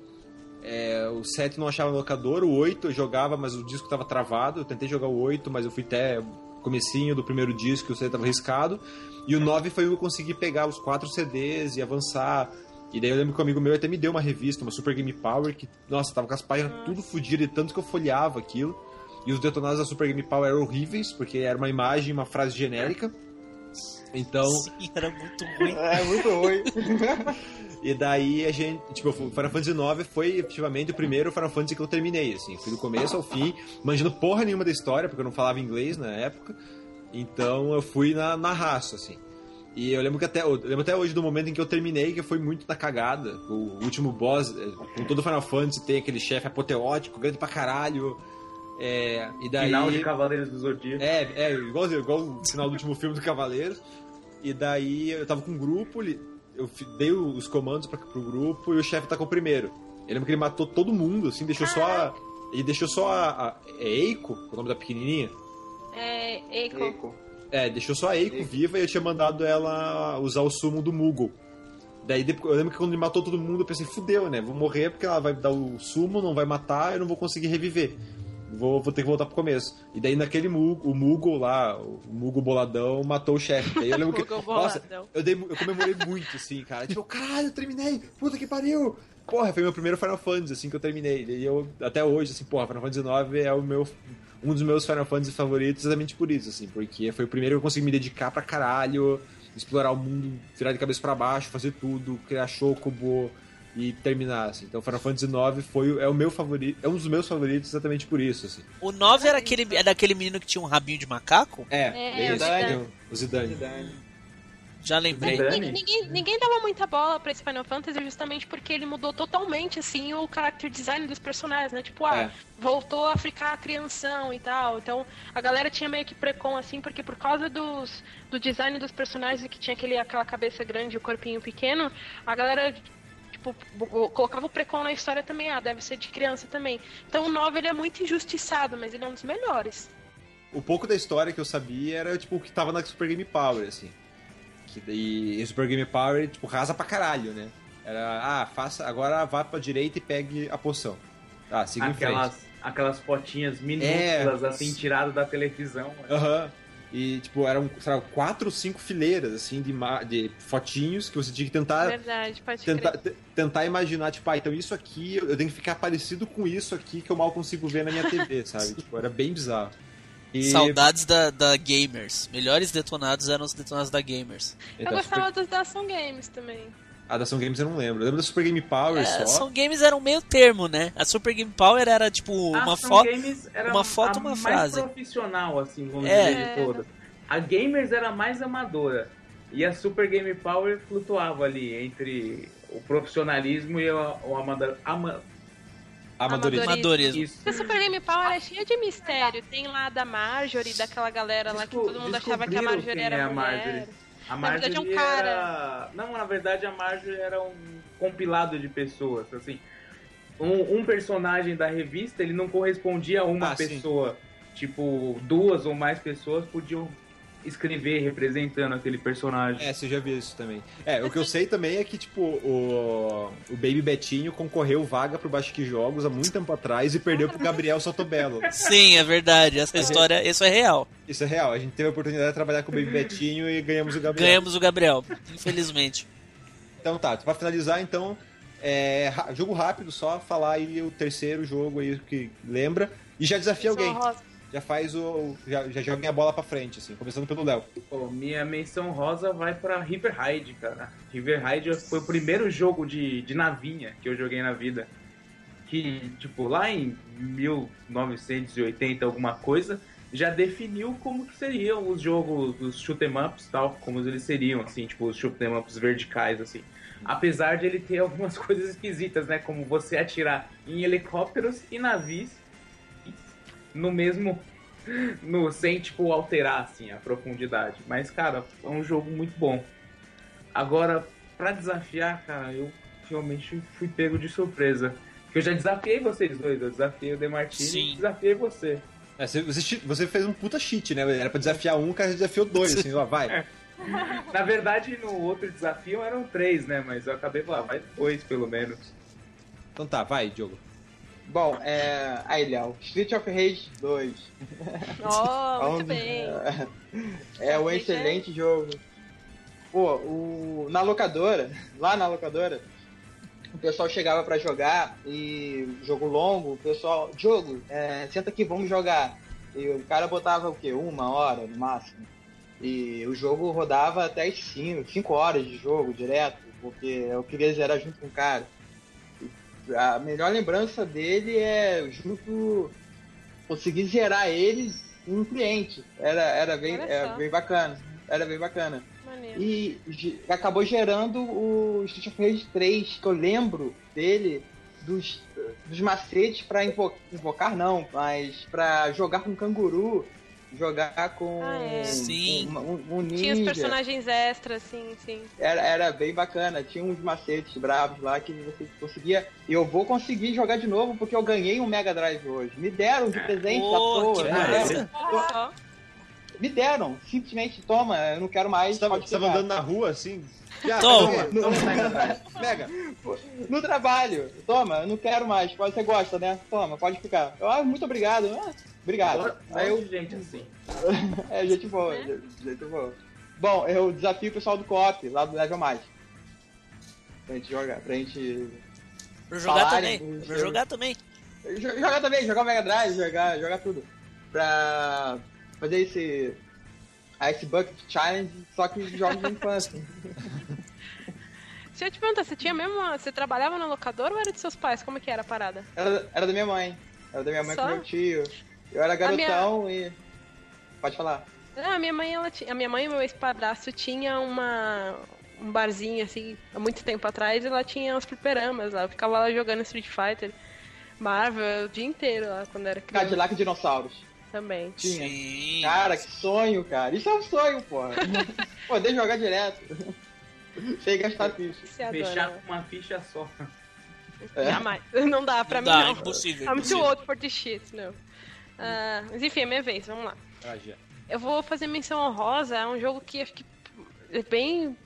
É, o 7 não achava no locador, o 8 eu jogava, mas o disco tava travado. Eu tentei jogar o 8, mas eu fui até o comecinho do primeiro disco, o 7 tava riscado. E o 9 foi o que eu consegui pegar os quatro CDs e avançar. E daí eu lembro que um amigo meu até me deu uma revista, uma Super Game Power, que, nossa, tava com as páginas tudo fodidas, de tanto que eu folheava aquilo. E os detonados da Super Game Power eram horríveis, porque era uma imagem e uma frase genérica. Então. Sim, era muito ruim. É muito ruim. E daí a gente, tipo, o Final Fantasy IX foi efetivamente o primeiro Final Fantasy que eu terminei, assim, fui do começo ao fim, manjando porra nenhuma da história, porque eu não falava inglês na época, então eu fui na, na raça, assim. E eu lembro que até, eu lembro até hoje do momento em que eu terminei, que foi muito na cagada. O último boss, eh, com todo Final Fantasy, tem aquele chefe apoteótico, grande pra caralho. É, e daí... Final de Cavaleiros do Zodíaco. É, é, igual, igual o final do último filme do Cavaleiros. E daí eu tava com um grupo, eu dei os comandos pra, pro grupo e o chefe tacou primeiro. Eu lembro que ele matou todo mundo, assim, deixou só a. Ele deixou só a. a é Eiko, o nome da pequenininha? É, Eiko. Eco. É, deixou só a Eiko viva e eu tinha mandado ela usar o sumo do Moogle. Daí depois- eu lembro que quando ele matou todo mundo, eu pensei, fudeu, né? Vou morrer porque ela vai dar o sumo, não vai matar, eu não vou conseguir reviver. Vou, vou ter que voltar pro começo. E daí naquele Moogle, o Moogle lá, o Moogle boladão, matou o chefe. Daí eu lembro que. Nossa, eu, dei, eu comemorei muito, assim, cara. Tipo, caralho, eu terminei! Puta que pariu! Porra, foi meu primeiro Final Fantasy, assim, que eu terminei. E eu, até hoje, assim, porra, Final Fantasy IX é o meu, um dos meus Final Fantasy favoritos exatamente por isso, assim, porque foi o primeiro que eu consegui me dedicar pra caralho, explorar o mundo, virar de cabeça pra baixo, fazer tudo, criar chocobo e terminar, assim. Então Final Fantasy IX foi, é o meu favorito, é um dos meus favoritos exatamente por isso, assim. O 9 era aquele, é daquele menino que tinha um rabinho de macaco? É, É, esse, o Zidane. o Zidane. Já lembrei. Zidane. Ninguém, ninguém, ninguém dava muita bola pra esse Final Fantasy justamente porque ele mudou totalmente, assim, o character design dos personagens, né? Tipo, ah, É. voltou a ficar crianção e tal. Então, a galera tinha meio que precon, assim, porque por causa dos, do design dos personagens que tinha aquele, aquela cabeça grande e o corpinho pequeno, a galera, tipo, colocava o precon na história também, ah, deve ser de criança também. Então, o 9, ele é muito injustiçado, mas ele é um dos melhores. O pouco da história que eu sabia era, tipo, o que tava na Super Game Power, assim. Que daí, e Super Game Power, tipo, rasa pra caralho, né? Era, ah, faça, agora vá pra direita e pegue a poção. Tá, siga em frente. Aquelas, aquelas fotinhas minúsculas, É. assim, tiradas da televisão. né? Aham. E, tipo, eram, sei lá, quatro ou cinco fileiras, assim, de, de fotinhos que você tinha que tentar... Verdade, pode Tentar, tentar imaginar, tipo, ah, então isso aqui, eu tenho que ficar parecido com isso aqui que eu mal consigo ver na minha TV, sabe? Tipo, era bem bizarro. E, Saudades da, da Gamers. Melhores detonados eram os detonados da Gamers. Eu então, gostava Super- dos da Ação Games também. A da Games eu não lembro. Eu lembro da Super Game Power É, só. são games eram meio termo, né? A Super Game Power era tipo A uma era uma foto, a uma mais frase. profissional, assim, vamos É. dizer, de todas. A Gamers era mais amadora. E a Super Game Power flutuava ali entre o profissionalismo e o, o amador, ama, Amadorismo. Amadorismo. isso. A Super Game Power é cheia de mistério. Tem lá da Marjorie, daquela galera lá que todo mundo achava que a Marjorie quem era é a mulher. Marjorie. A Na verdade, é um Marjorie cara. era... Não, na verdade a Marjorie era um compilado de pessoas, assim. Um, um personagem da revista, ele não correspondia a uma Ah, sim. pessoa. Tipo, duas ou mais pessoas podiam escrever representando aquele personagem. É, você já viu isso também. É, o que eu sei também é que, tipo, o, o Baby Betinho concorreu vaga pro Basque Jogos há muito tempo atrás e perdeu pro Gabriel Sotobello. Sim, é verdade. Essa história, isso é real. Isso é real. A gente teve a oportunidade de trabalhar com o Baby Betinho e ganhamos o Gabriel. Ganhamos o Gabriel, infelizmente. Então tá, pra finalizar, então, é, jogo rápido, só falar aí o terceiro jogo aí que lembra. E já desafia alguém. Rosa. Já faz o. Já, já joga a bola pra frente, assim, começando pelo Léo. Pô, minha menção rosa vai pra River Raid, cara. River Raid foi o primeiro jogo de, de navinha que eu joguei na vida. Que, tipo, lá em 1980 alguma coisa, já definiu como que seriam os jogos, os shoot 'em ups tal, como eles seriam, assim, tipo, os shoot 'em ups verticais, assim. Apesar de ele ter algumas coisas esquisitas, né? Como você atirar em helicópteros e navios no mesmo. No, sem, tipo, alterar, assim, a profundidade. Mas, cara, é um jogo muito bom. Agora, pra desafiar, cara, eu realmente fui pego de surpresa. Porque eu já desafiei vocês dois. Eu desafiei o Demartini e desafiei você. É, você, você, fez um puta cheat, né? Era pra desafiar um, o cara desafiou dois, assim, ó, vai. Na verdade, no outro desafio eram três, né? Mas eu acabei falando, vai dois pelo menos. Então tá, vai, Diogo. Bom, é. Aí, Léo. Street of Rage 2. Oh, muito bem. É um excelente jogo. Pô, o... na locadora, lá na locadora, o pessoal chegava pra jogar e jogo longo, o pessoal, jogo, é, senta aqui, vamos jogar. E o cara botava o quê? Uma hora no máximo. E o jogo rodava até as 5 horas de jogo direto, porque eu queria zerar junto com o cara. A melhor lembrança dele é junto conseguir zerar ele em um cliente. Era, era bem, era só. bem bacana. Era bem bacana. Maneiro. E acabou gerando o Street of Rage 3, que eu lembro dele dos, dos macetes invo- invocar, não, mas pra jogar com canguru, jogar com Ah, é. Sim. um, um- um Tinha os personagens extras, sim, sim. Era, era bem bacana, tinha uns macetes bravos lá que você conseguia. E eu vou conseguir jogar de novo porque eu ganhei um Mega Drive hoje. Me deram de presente à Pô, toa. que me Me deram, simplesmente, toma, eu não quero mais. Você tava, pode você tava pegar. andando na rua, assim... Já, Toma. toma, toma, Mega Drive. Mega. No trabalho, toma, eu não quero mais. Você gosta, né? Toma, pode ficar. Eu, ah, muito obrigado. Ah, obrigado. Aí eu, gente assim. é, gente boa, Né? gente, gente boa. Bom, eu desafio o pessoal do co-op, lá do Level Mais. Pra gente jogar, pra gente Pra jogar Falarem também. do Pra jogar também. Jo- Jogar também, jogar o Mega Drive, jogar, jogar tudo. Pra fazer esse Ice Bucket Challenge, só que jogos de infância. Se eu te perguntar, você tinha mesmo. uma- Você trabalhava na locadora ou era de seus pais? Como que era a parada? Era, era da minha mãe. Era da minha mãe Só? com meu tio. Eu era minha- garotão e. Pode falar. Ah, a minha mãe, ela tinha, a minha mãe e meu ex-padrasto tinha uma um barzinho assim, há muito tempo atrás, e ela tinha uns fliperamas lá, eu ficava lá jogando Street Fighter, Marvel, o dia inteiro lá quando era criança Cadillac Dinossauros. Também. Tinha. Sim. Cara, que sonho, cara. Isso é um sonho, porra. Poder jogar direto. Sem gastar ficha. Fechar com uma ficha só. Jamais. Não dá pra Não mim dá, não. impossível, I'm too impossível. old for this shit, não. Ah, mas enfim, é minha vez, vamos lá. Eu vou fazer menção honrosa a um jogo que acho que é bem.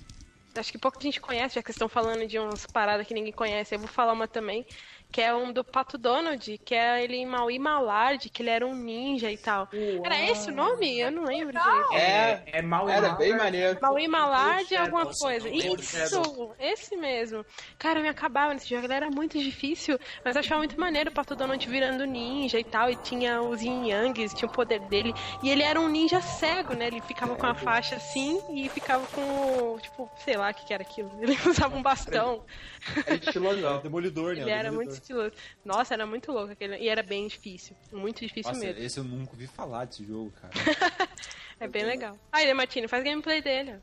Acho que pouca gente conhece, já que vocês estão falando de umas paradas que ninguém conhece. Eu vou falar uma também, que é um do Pato Donald, que é ele em Maui Malard, que ele era um ninja e tal. Era esse o nome? Eu não lembro direito. É, É mal era bem maneiro. Maui Malard Shadow, alguma nossa, coisa. Isso! Esse mesmo. Cara, eu me acabava nesse jogo. Ele era muito difícil, mas eu achava muito maneiro o Pato Donald virando ninja e tal. E tinha os yin yangs, tinha o poder dele. E ele era um ninja cego, né? Ele ficava com a faixa assim e ficava com, o- tipo, sei lá o que, que era aquilo. Ele usava um bastão. Era estilosão. Demolidor, né? Ele era Demolidor. muito estiloso. Nossa, era muito louco aquele. E era bem difícil. Muito difícil Nossa, mesmo. esse eu nunca ouvi falar desse jogo, cara. É bem legal. Aí, Martini, faz gameplay dele.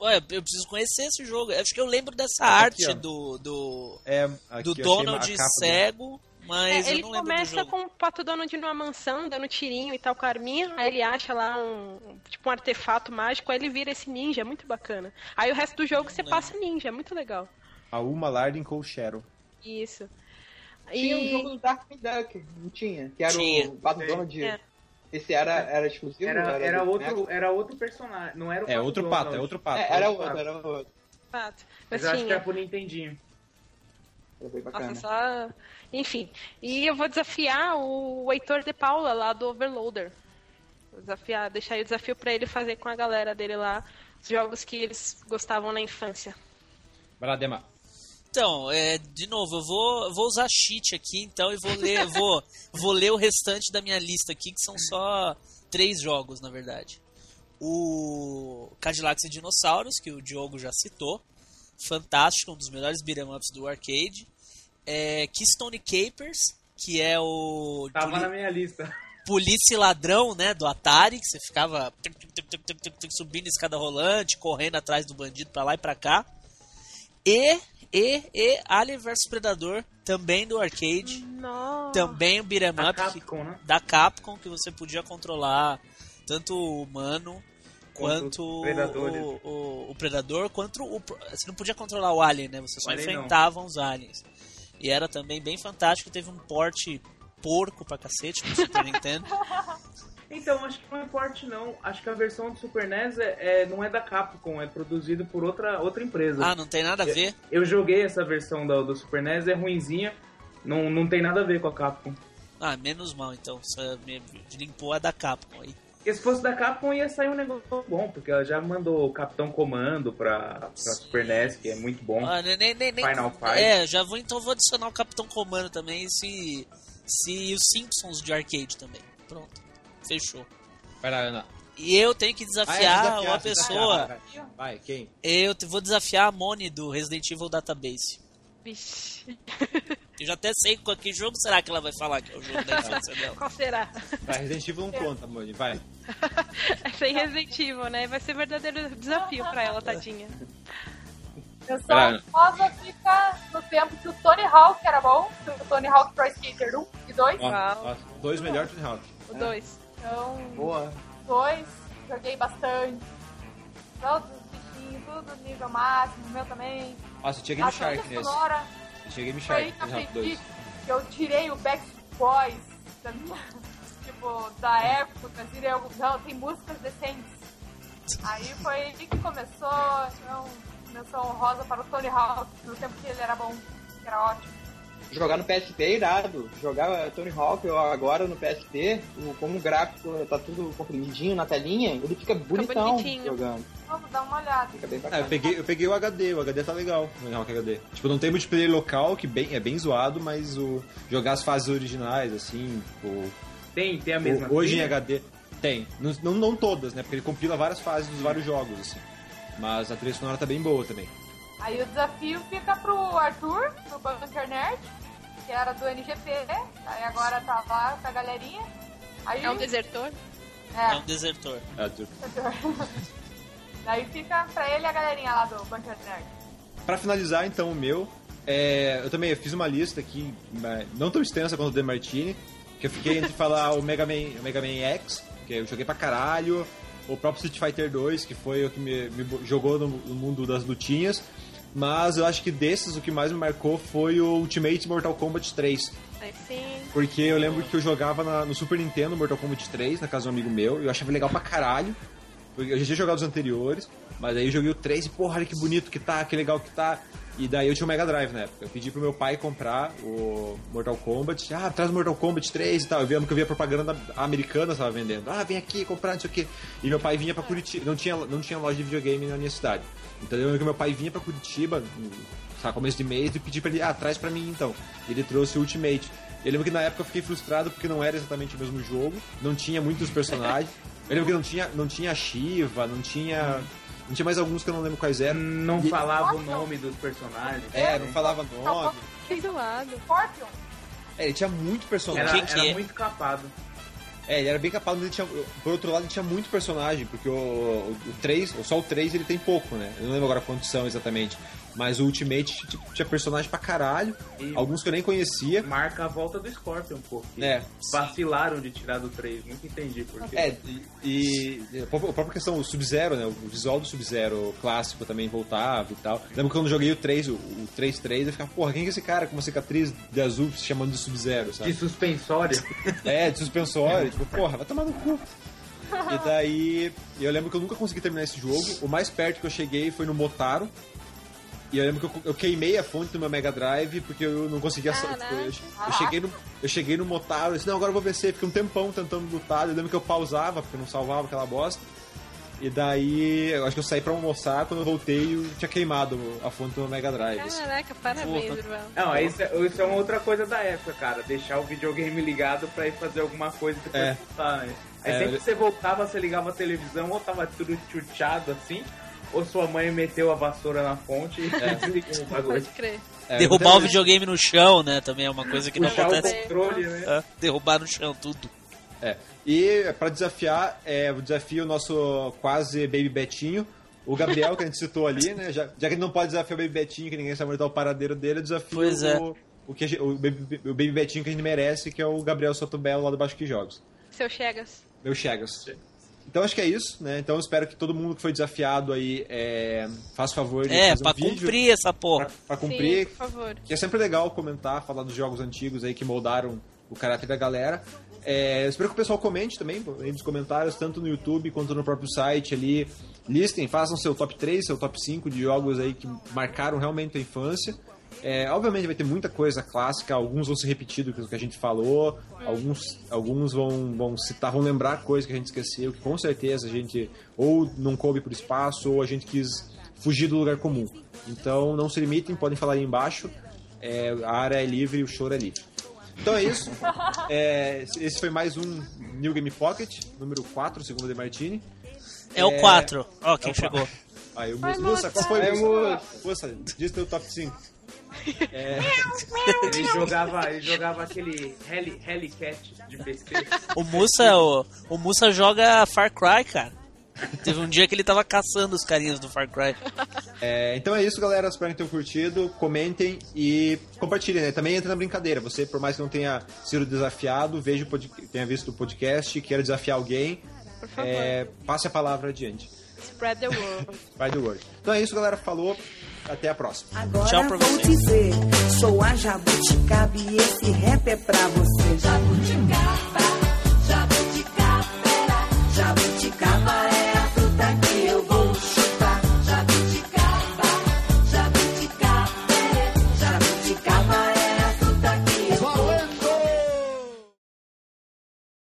Ué, eu preciso conhecer esse jogo. Acho que eu lembro dessa Aqui, arte ó. do, do, É, aqui do eu Donald capa do- cego, mas É, eu ele não lembro do começa jogo. com o Pato Donald numa mansão, dando tirinho e tal com a arminha. Aí ele acha lá um, tipo um artefato mágico, aí ele vira esse ninja, é muito bacana. Aí o resto do jogo você passa ninja, é muito legal. A Uma Lardin com o Shadow. Isso. Tinha um E jogo do Darkwing Duck, não tinha? Que era Tinha. o Pato Donald. É. Esse era, era exclusivo? Era, era, do outro, era outro personagem. Não era o É Pato outro Donald. pato, é outro pato. É, era outro, era outro. fato. Mas Mas eu acho que era pro Nintendinho. Era. Nossa, só. Enfim. E eu vou desafiar o Heitor de Paula lá do Overloader. Vou desafiar, deixar aí o desafio pra ele fazer com a galera dele lá os jogos que eles gostavam na infância. Vai lá, Dema. Então, é, de novo, eu vou, vou usar cheat aqui, então, e vou ler, vou, vou ler o restante da minha lista aqui, que são só três jogos, na verdade. O Cadillacs e Dinossauros, que o Diogo já citou. Fantástico, um dos melhores beat'em ups do arcade. É, Keystone Capers, que é o... Tava na minha lista. polícia e ladrão, né, do Atari, que você ficava subindo escada rolante, correndo atrás do bandido pra lá e pra cá. E, e, e Alien vs Predador, também do arcade, Nossa. também o beat'em Da up que- Capcom, né? da Capcom, que você podia controlar tanto o humano Quanto quanto os o, o, o predador, quanto o. Você não podia controlar o alien, né? Você só O alien não. enfrentava os aliens. E era também bem fantástico, teve um porte porco pra cacete no Super Nintendo. Então, acho que não é forte não. Acho que a versão do Super NES é, é- não é da Capcom, é produzido por outra, outra empresa. Ah, não tem nada a ver. Eu joguei essa versão do, do Super NES, é ruinzinha. Não, não tem nada a ver com a Capcom. Ah, menos mal então. Você limpou a da Capcom aí. Porque se fosse da Capcom ia sair um negócio bom, porque ela já mandou o Capitão Comando pra, pra Super NES, que é muito bom. Ah, nem, nem, nem- Final Fight. É, já vou então vou adicionar o Capitão Comando também e se, se os Simpsons de arcade também. Pronto. Fechou. Vai lá, Ana. E eu tenho que Ah, é, desafiar desafiar, uma desafiar, pessoa. Vai, vai. Vai, quem? Eu vou desafiar a Moni do Resident Evil Database. Vixe. Eu já até sei qual que jogo será que ela vai falar que é o jogo da infância dela. Qual será? Vai, Resident Evil não conta, Moni. Vai. É sem Resident Evil, né? Vai ser verdadeiro desafio pra ela, tadinha. Eu sou Vai. famosa fica no tempo que o Tony Hawk era bom, o Tony Hawk Pro Skater 1 e 2. Ó, Uau. ó, dois melhores Tony Hawk. O 2. Então, Boa. dois, joguei bastante. Todos os bichinhos, tudo nível máximo, meu também. Nossa, tinha Game A Shark nesse. sonora, Tinha Game foi aí Shark, que eu Tony Hawk aprendi 2. que eu tirei o Backstreet Boys da minha, tipo, da época, tirei algum, não, tem músicas decentes. Aí foi aí que começou, então, menção honrosa para o Tony Hawk, no tempo que ele era bom, que era ótimo. Jogar no PSP é irado. Jogar Tony Hawk agora no PSP, como o gráfico tá tudo comprimidinho na telinha, ele fica bonitão bonitinho. jogando. Vamos dar uma olhada. Fica bem bacana. eu peguei, eu peguei o HD, o HD tá legal, Tony Hawk HD. Tipo, não tem multiplayer local, que bem, é bem zoado, mas o jogar as fases originais, assim, tipo, Tem, tem a mesma o- hoje em? HD tem. Não, não, não todas, né? Porque ele compila várias fases dos vários jogos, assim. Mas a trilha sonora tá bem boa também. Aí o desafio fica pro Arthur, do Bunker Nerd, que era do NGP, aí agora tá lá com a galerinha. Aí, É um desertor? É É, um desertor. É, tu- Daí fica pra ele e a galerinha lá do Bunker Nerd. Pra finalizar, então, o meu, é, eu também fiz uma lista aqui, mas não tão extensa quanto o The Martini, que eu fiquei entre falar o Mega Man, o Mega Man X, que eu joguei pra caralho, o próprio Street Fighter 2, que foi o que me, me jogou no, no mundo das lutinhas, mas eu acho que desses o que mais me marcou foi o Ultimate Mortal Kombat 3. Aí sim. Porque eu lembro que eu jogava na- no Super Nintendo Mortal Kombat 3, na casa de um amigo meu, e eu achava legal pra caralho. Eu já tinha jogado os anteriores, mas aí eu joguei o 3 e, porra, olha que bonito que tá, que legal que tá. E daí eu tinha o Mega Drive na época. Eu pedi pro meu pai comprar o Mortal Kombat. Ah, traz o Mortal Kombat 3 e tal. Eu via que eu via propaganda americana tava vendendo. Ah, vem aqui comprar, não sei o quê. E meu pai vinha pra Curitiba. Não tinha, não tinha loja de videogame na minha cidade. Então eu lembro que meu pai vinha pra Curitiba, no sabe, começo de mês, e pedi pra ele, ah, traz pra mim então. Ele trouxe o Ultimate. Eu lembro que na época eu fiquei frustrado porque não era exatamente o mesmo jogo, não tinha muitos personagens. Eu lembro que não tinha, não tinha Shiva, não tinha. Não tinha mais alguns que eu não lembro quais eram. Não E- falava o nome dos personagens. É, não falava nome. Que zoado. Scorpion? É, ele tinha muito personagem. Era, que que era é? muito capado. É, ele era bem capaz, mas ele tinha, por outro lado ele tinha muito personagem, porque o, o, o 3, só o 3 ele tem pouco, né? Eu não lembro agora quantos são exatamente. Mas o Ultimate tipo, tinha personagem pra caralho, E alguns que eu nem conhecia. marca a volta do Scorpion, pô. que É. Vacilaram de tirar do 3, nunca entendi por quê. É, e, e a própria questão, o Sub-Zero, né? O visual do Sub-Zero clássico também voltava e tal. Lembro que quando eu joguei o 3, o, o 3-3, eu ficava, porra, quem é esse cara com uma cicatriz de azul se chamando de Sub-Zero, sabe? De suspensório. É, de suspensório, tipo, porra, vai tomar no cu. E daí, eu lembro que eu nunca consegui terminar esse jogo. O mais perto que eu cheguei foi no Motaro. E eu lembro que eu, eu queimei a fonte do meu Mega Drive porque eu não conseguia. sa- Caraca. Eu, eu cheguei no, eu cheguei no Motaro e disse, não, agora eu vou vencer. Fiquei um tempão tentando lutar. Eu lembro que eu pausava porque eu não salvava aquela bosta. E daí, eu acho que eu saí pra almoçar. Quando eu voltei, eu tinha queimado a fonte do meu Mega Drive. assim. Caraca, parabéns, irmão. Não, isso é, isso é uma outra coisa da época, cara. Deixar o videogame ligado pra ir fazer alguma coisa depois É. voltar, né? Aí É, sempre eu- que você voltava, você ligava a televisão, ou tava tudo chuteado assim, ou sua mãe meteu a vassoura na fonte e desligou o bagulho. Pode crer. É, Derrubar o videogame no chão, né? Também é uma coisa que não Puxar o acontece. controle, né? É, derrubar no chão tudo. É. E pra desafiar, é, o desafio nosso quase Baby Betinho. O Gabriel, que a gente citou ali, né? Já, já que ele não pode desafiar o Baby Betinho, que ninguém sabe onde tá o paradeiro dele, eu desafio Pois é. o, o, que a gente- o, Baby, o Baby Betinho que a gente merece, que é o Gabriel Sotobelo lá do Baixo que Jogos. Seu Chegas. Meu Chegas. Então acho que é isso, né? Então eu espero que todo mundo que foi desafiado aí é, faça favor de É, fazer pra um vídeo. cumprir essa porra. Pra, pra cumprir. Sim, por favor. Que é sempre legal comentar, falar dos jogos antigos aí que moldaram o caráter da galera. É, espero que o pessoal comente também aí nos comentários, tanto no YouTube quanto no próprio site ali. Listem, façam seu top 3, seu top 5 de jogos aí que marcaram realmente a infância. É, obviamente vai ter muita coisa clássica, alguns vão se repetir do que a gente falou, alguns, alguns vão, vão citar, vão lembrar coisas que a gente esqueceu, que com certeza a gente ou não coube por espaço, ou a gente quis fugir do lugar comum. Então não se limitem, podem falar aí embaixo. É, a área é livre, o choro é livre. Então é isso. É, esse foi mais um New Game Pocket, número 4, segundo o De Martini. É o 4. Ó, quem é o chegou. Aí o Ai, Mussa, qual foi? Mussa, Mussa, diz teu top 5. É, Ele jogava, ele jogava aquele Heli, Helicat de pesquisa. O Mussa, o, o Mussa joga Far Cry, cara. Teve um dia que ele tava caçando os carinhas do Far Cry. é, então é isso, galera. Espero que tenham curtido. Comentem e compartilhem, né? Também entra na brincadeira. Você, por mais que não tenha sido desafiado, veja tenha visto o podcast, queira desafiar alguém, é, passe a palavra adiante. Spread the word. By the word. Então é isso, galera. Falou. Até a próxima. Agora Tchau pra vou vocês. dizer, sou a Jabuticaba e esse rap é pra você. Jabuticaba, jabuticaba, jabuticaba é a fruta que